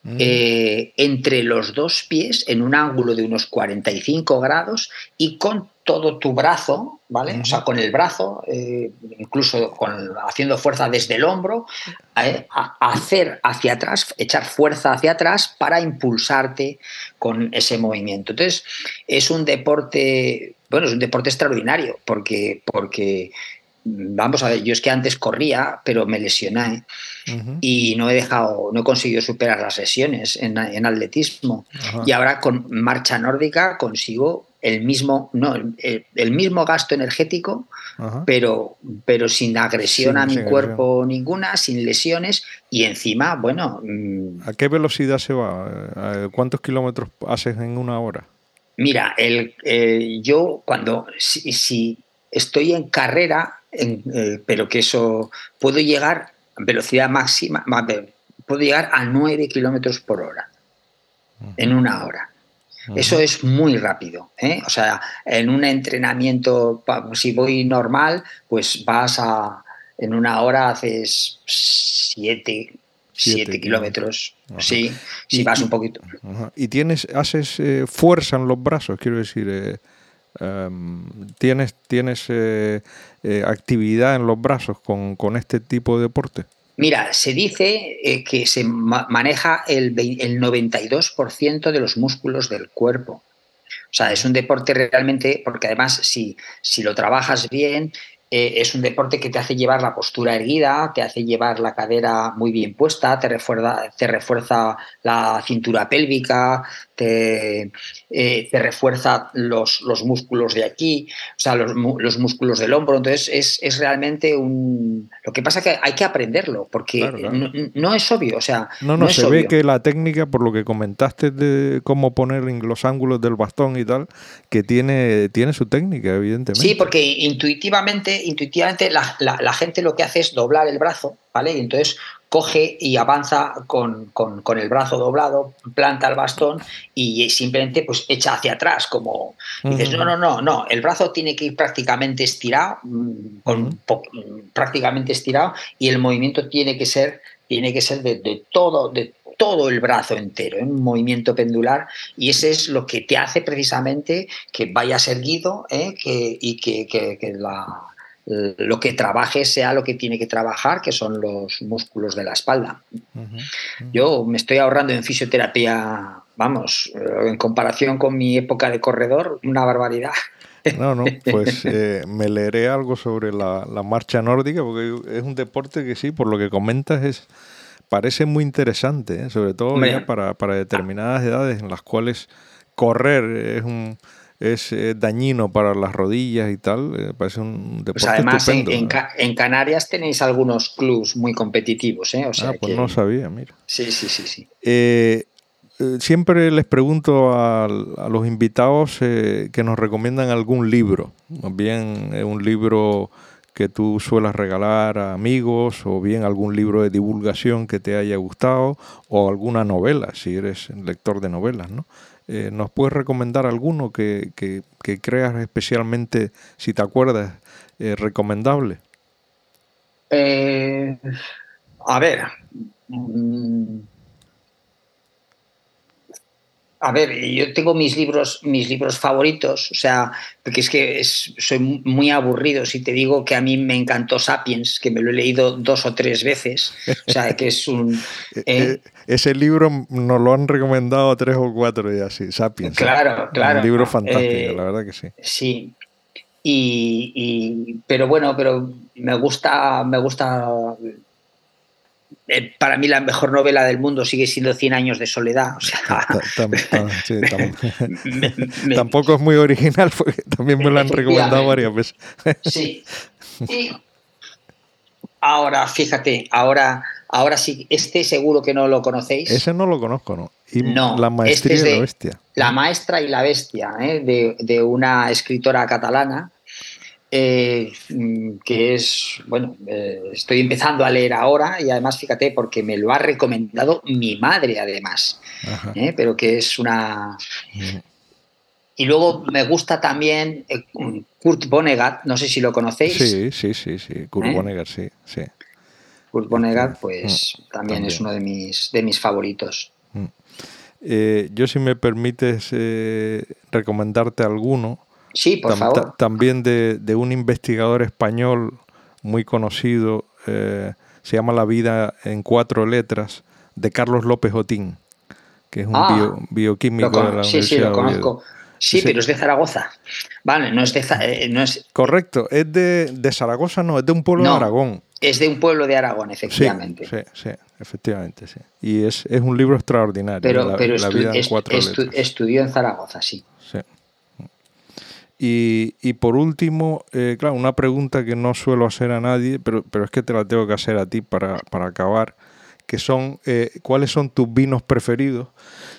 mm. eh, entre los dos pies en un ángulo de unos 45 grados y con todo tu brazo, ¿vale? O sea, con el brazo, eh, incluso con, haciendo fuerza desde el hombro, eh, a hacer hacia atrás, echar fuerza hacia atrás para impulsarte con ese movimiento. Entonces, es un deporte, bueno, es un deporte extraordinario, porque, porque vamos a ver, yo es que antes corría, pero me lesioné y no he dejado, no he conseguido superar las lesiones en, atletismo. Y ahora con marcha nórdica consigo el mismo, no, el, mismo gasto energético, pero, pero sin agresión a mi cuerpo ninguna, sin lesiones y encima, bueno... Mm, ¿A qué velocidad se va? ¿Cuántos kilómetros haces en una hora? Mira, el, eh, yo cuando, si, estoy en carrera, eh, pero que eso, puedo llegar a velocidad máxima, puedo llegar a 9 kilómetros por hora en una hora. Eso es muy rápido. ¿eh? O sea, en un entrenamiento, si voy normal, pues vas a, en una hora haces 7 siete, kilómetros. Sí, si vas un poquito. ¿Y tienes, haces eh, fuerza en los brazos? Quiero decir, eh, em, ¿tienes, tienes actividad en los brazos con, con este tipo de deporte? Mira, se dice eh, que se maneja el, 92% de los músculos del cuerpo. O sea, es un deporte realmente, porque además si, si lo trabajas bien, eh, es un deporte que te hace llevar la postura erguida, te hace llevar la cadera muy bien puesta, te refuerza, te refuerza la cintura pélvica, te, eh, te refuerza los, los, músculos de aquí, o sea, los, los músculos del hombro. Entonces, es, es, realmente un... Lo que pasa es que hay que aprenderlo, porque No, es obvio, o sea... No, no, se ve que la técnica, por lo que comentaste de cómo poner los ángulos del bastón y tal, que tiene, tiene su técnica, evidentemente. Sí, porque intuitivamente, intuitivamente la, la, la gente lo que hace es doblar el brazo, ¿vale? Y entonces coge y avanza con, el brazo doblado, planta el bastón y simplemente pues echa hacia atrás, como dices, no, no, no, no, el brazo tiene que ir prácticamente estirado, mm, con, prácticamente estirado, y el movimiento tiene que ser, tiene que ser de, todo, de todo el brazo entero, en un movimiento pendular, y ese es lo que te hace precisamente que vayas erguido ¿eh? que, y que, que la lo que trabaje sea lo que tiene que trabajar, que son los músculos de la espalda. Yo me estoy ahorrando en fisioterapia, vamos, en comparación con mi época de corredor, una barbaridad. No, no, pues eh, me leeré algo sobre la, marcha nórdica, porque es un deporte que sí, por lo que comentas, es parece muy interesante, ¿eh? sobre todo para, para determinadas edades en las cuales correr es un es eh, dañino para las rodillas y tal. Eh, parece un deporte pues además, en, Canarias tenéis algunos clubs muy competitivos. ¿eh? ah, pues no sabía, mira. Sí, sí, sí. sí. Eh, siempre les pregunto a, a los invitados que nos recomiendan algún libro, bien un libro que tú suelas regalar a amigos o bien algún libro de divulgación que te haya gustado o alguna novela, si eres lector de novelas, ¿no? Eh, ¿Nos puedes recomendar alguno que, creas especialmente, si te acuerdas, eh, recomendable? Eh, a ver. Mm, a ver, yo tengo mis libros, mis libros favoritos, o sea, porque es que soy muy aburrido si te digo que a mí me encantó Sapiens, que me lo he leído dos o tres veces, o sea, que es un... Eh, ese libro nos lo han recomendado tres o cuatro ya, sí, Sapiens. Claro, claro. Un libro fantástico, eh, la verdad que sí. Sí. Y, pero bueno, pero me gusta, me gusta eh, para mí la mejor novela del mundo sigue siendo Cien años de soledad. Tampoco es muy original porque también me lo han recomendado varias veces. sí. ahora, fíjate, ahora, ahora sí, este seguro que no lo conocéis. Ese no lo conozco, ¿no? Y no, la maestría este y la bestia. La maestra y la bestia, ¿eh? de, de, una escritora catalana eh, que es, bueno, eh, estoy empezando a leer ahora y además, fíjate, porque me lo ha recomendado mi madre además, ¿eh? pero que es una... Y luego me gusta también Kurt Vonnegut, no sé si lo conocéis. Sí, sí, sí, sí, Kurt Vonnegut, sí, sí. Kurt Vonnegut, pues mm, también, es uno de mis, de mis favoritos. Mm. yo, si me permites recomendarte alguno, Sí, por favor. también de, un investigador español muy conocido, eh, se llama La vida en cuatro letras, de Carlos López Otín, que es un ah, bioquímico de la sí, Sí, lo conozco. Sí, pero es de Zaragoza. Vale, no es de. Eh, no es... Correcto, es de, Zaragoza, no, es de un pueblo de Aragón. Es de un pueblo de Aragón, efectivamente. Sí, sí, efectivamente, sí. Y es, un libro extraordinario. Pero, la, vida en cuatro letras. estudió en Zaragoza, sí. Sí. Y, por último, eh, claro, una pregunta que no suelo hacer a nadie, pero, pero es que te la tengo que hacer a ti para, acabar, que son eh, cuáles son tus vinos preferidos,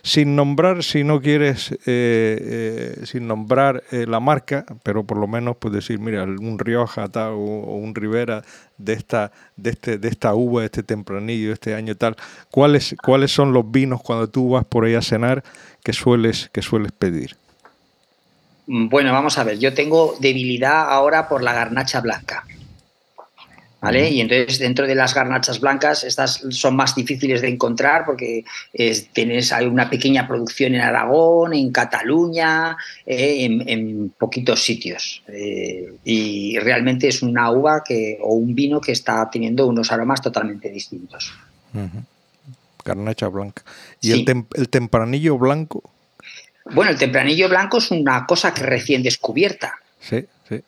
sin nombrar, si no quieres, eh, sin nombrar la marca, pero por lo menos pues decir, mira, un Rioja tal, o, un Rivera de esta, de, este, de esta uva, de este tempranillo, este año tal, ¿cuáles, cuáles son los vinos cuando tú vas por ahí a cenar que sueles, que sueles pedir? Mm, bueno, vamos a ver, yo tengo debilidad ahora por la garnacha blanca. ¿Vale? Y entonces dentro de las garnachas blancas, estas son más difíciles de encontrar porque tienes, hay una pequeña producción en Aragón, en Cataluña, eh, en, poquitos sitios. Eh, y realmente es una uva que, o un vino que está teniendo unos aromas totalmente distintos. Garnacha blanca. ¿Y el, el tempranillo blanco? Bueno, el tempranillo blanco es una cosa que recién descubierta. Sí, sí.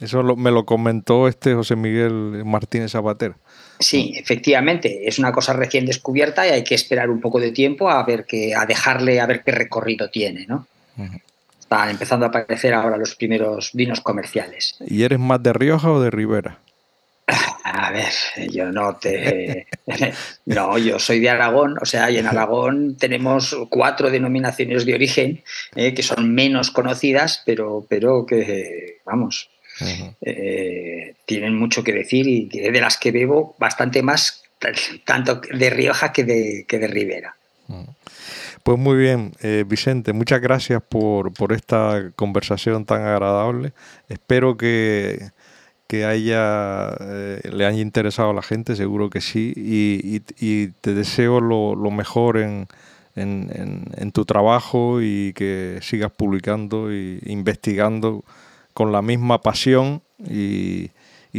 Eso me lo comentó este José Miguel Martínez Zapater. Sí, efectivamente, es una cosa recién descubierta y hay que esperar un poco de tiempo a ver que, a dejarle a ver qué recorrido tiene, ¿no? Están empezando a aparecer ahora los primeros vinos comerciales. ¿Y eres más de Rioja o de Ribera? A ver, yo no te. No, yo soy de Aragón, o sea, y en Aragón tenemos cuatro denominaciones de origen eh, que son menos conocidas, pero, pero que, vamos, eh, tienen mucho que decir y de las que bebo bastante más, tanto de Rioja que de, que de Ribera. Pues muy bien, eh, Vicente, muchas gracias por, por esta conversación tan agradable. Espero que que haya eh, le haya interesado a la gente, seguro que sí, y, te deseo lo, mejor en, tu trabajo y que sigas publicando e investigando con la misma pasión y,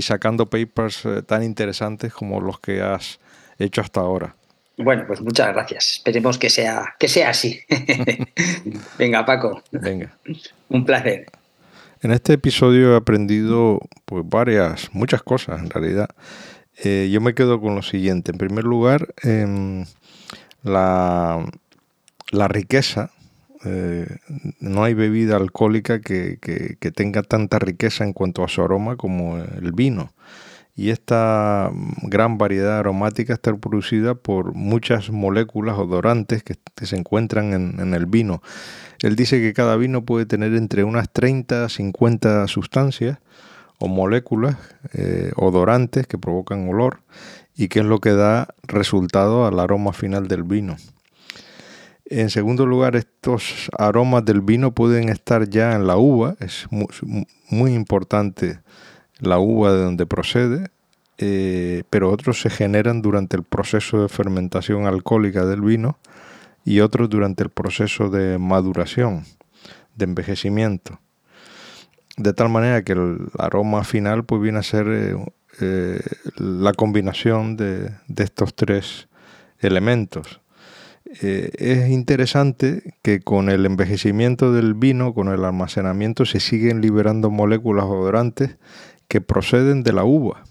sacando papers eh, tan interesantes como los que has hecho hasta ahora. Bueno, pues muchas gracias. Esperemos que sea, que sea así. Venga, Paco. Venga. Un placer. En este episodio he aprendido pues varias, muchas cosas en realidad. Eh, yo me quedo con lo siguiente. En primer lugar, em, la, la, riqueza. Eh, no hay bebida alcohólica que, que, tenga tanta riqueza en cuanto a su aroma como el vino. Y esta gran variedad aromática está producida por muchas moléculas odorantes que, se encuentran en, en el vino. Él dice que cada vino puede tener entre unas 30 a 50 sustancias o moléculas eh, odorantes que provocan olor y que es lo que da resultado al aroma final del vino. En segundo lugar, estos aromas del vino pueden estar ya en la uva, es muy, importante la uva de donde procede, eh, pero otros se generan durante el proceso de fermentación alcohólica del vino y otros durante el proceso de maduración, de envejecimiento. De tal manera que el aroma final pues viene a ser eh, eh, la combinación de, estos tres elementos. Eh, es interesante que con el envejecimiento del vino, con el almacenamiento, se siguen liberando moléculas odorantes que proceden de la uva.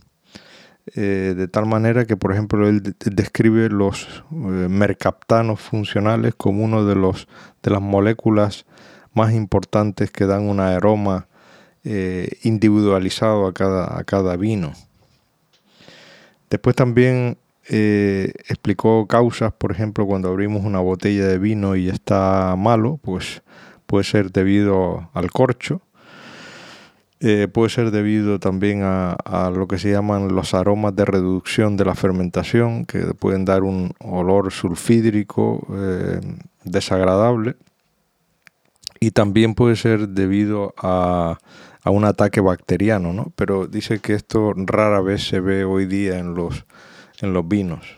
Eh, de tal manera que, por ejemplo, él describe los eh, mercaptanos funcionales como uno de, los, de las moléculas más importantes que dan un aroma eh, individualizado a cada, a cada vino. Después también explicó causas, por ejemplo, cuando abrimos una botella de vino y está malo, pues puede ser debido al corcho Eh, puede ser debido también a, lo que se llaman los aromas de reducción de la fermentación, que pueden dar un olor sulfídrico eh, desagradable. Y también puede ser debido a, un ataque bacteriano, ¿no? Pero dice que esto rara vez se ve hoy día en los, en los vinos.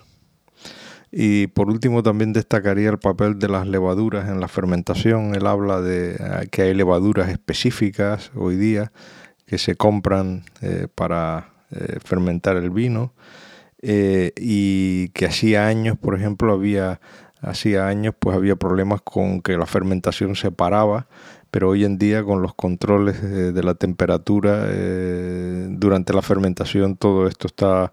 Y por último también destacaría el papel de las levaduras en la fermentación. Él habla de eh, que hay levaduras específicas hoy día que se compran eh, para eh, fermentar el vino y que hacía años, por ejemplo, había hacía años pues había problemas con que la fermentación se paraba, pero hoy en día con los controles de la temperatura durante la fermentación todo esto está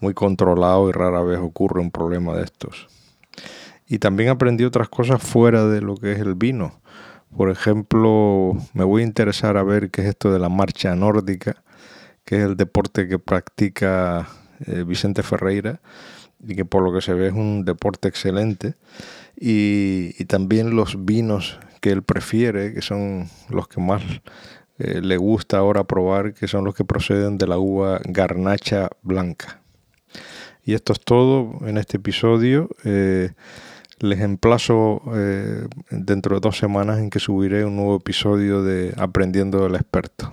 muy controlado y rara vez ocurre un problema de estos. Y también aprendí otras cosas fuera de lo que es el vino. Por ejemplo, me voy a interesar a ver qué es esto de la marcha nórdica, que es el deporte que practica eh, Vicente Ferreira y que por lo que se ve es un deporte excelente. Y, también los vinos que él prefiere, que son los que más eh, le gusta ahora probar, que son los que proceden de la uva garnacha blanca. Y esto es todo en este episodio. Eh, les emplazo eh, dentro de dos semanas en que subiré un nuevo episodio de Aprendiendo del Experto.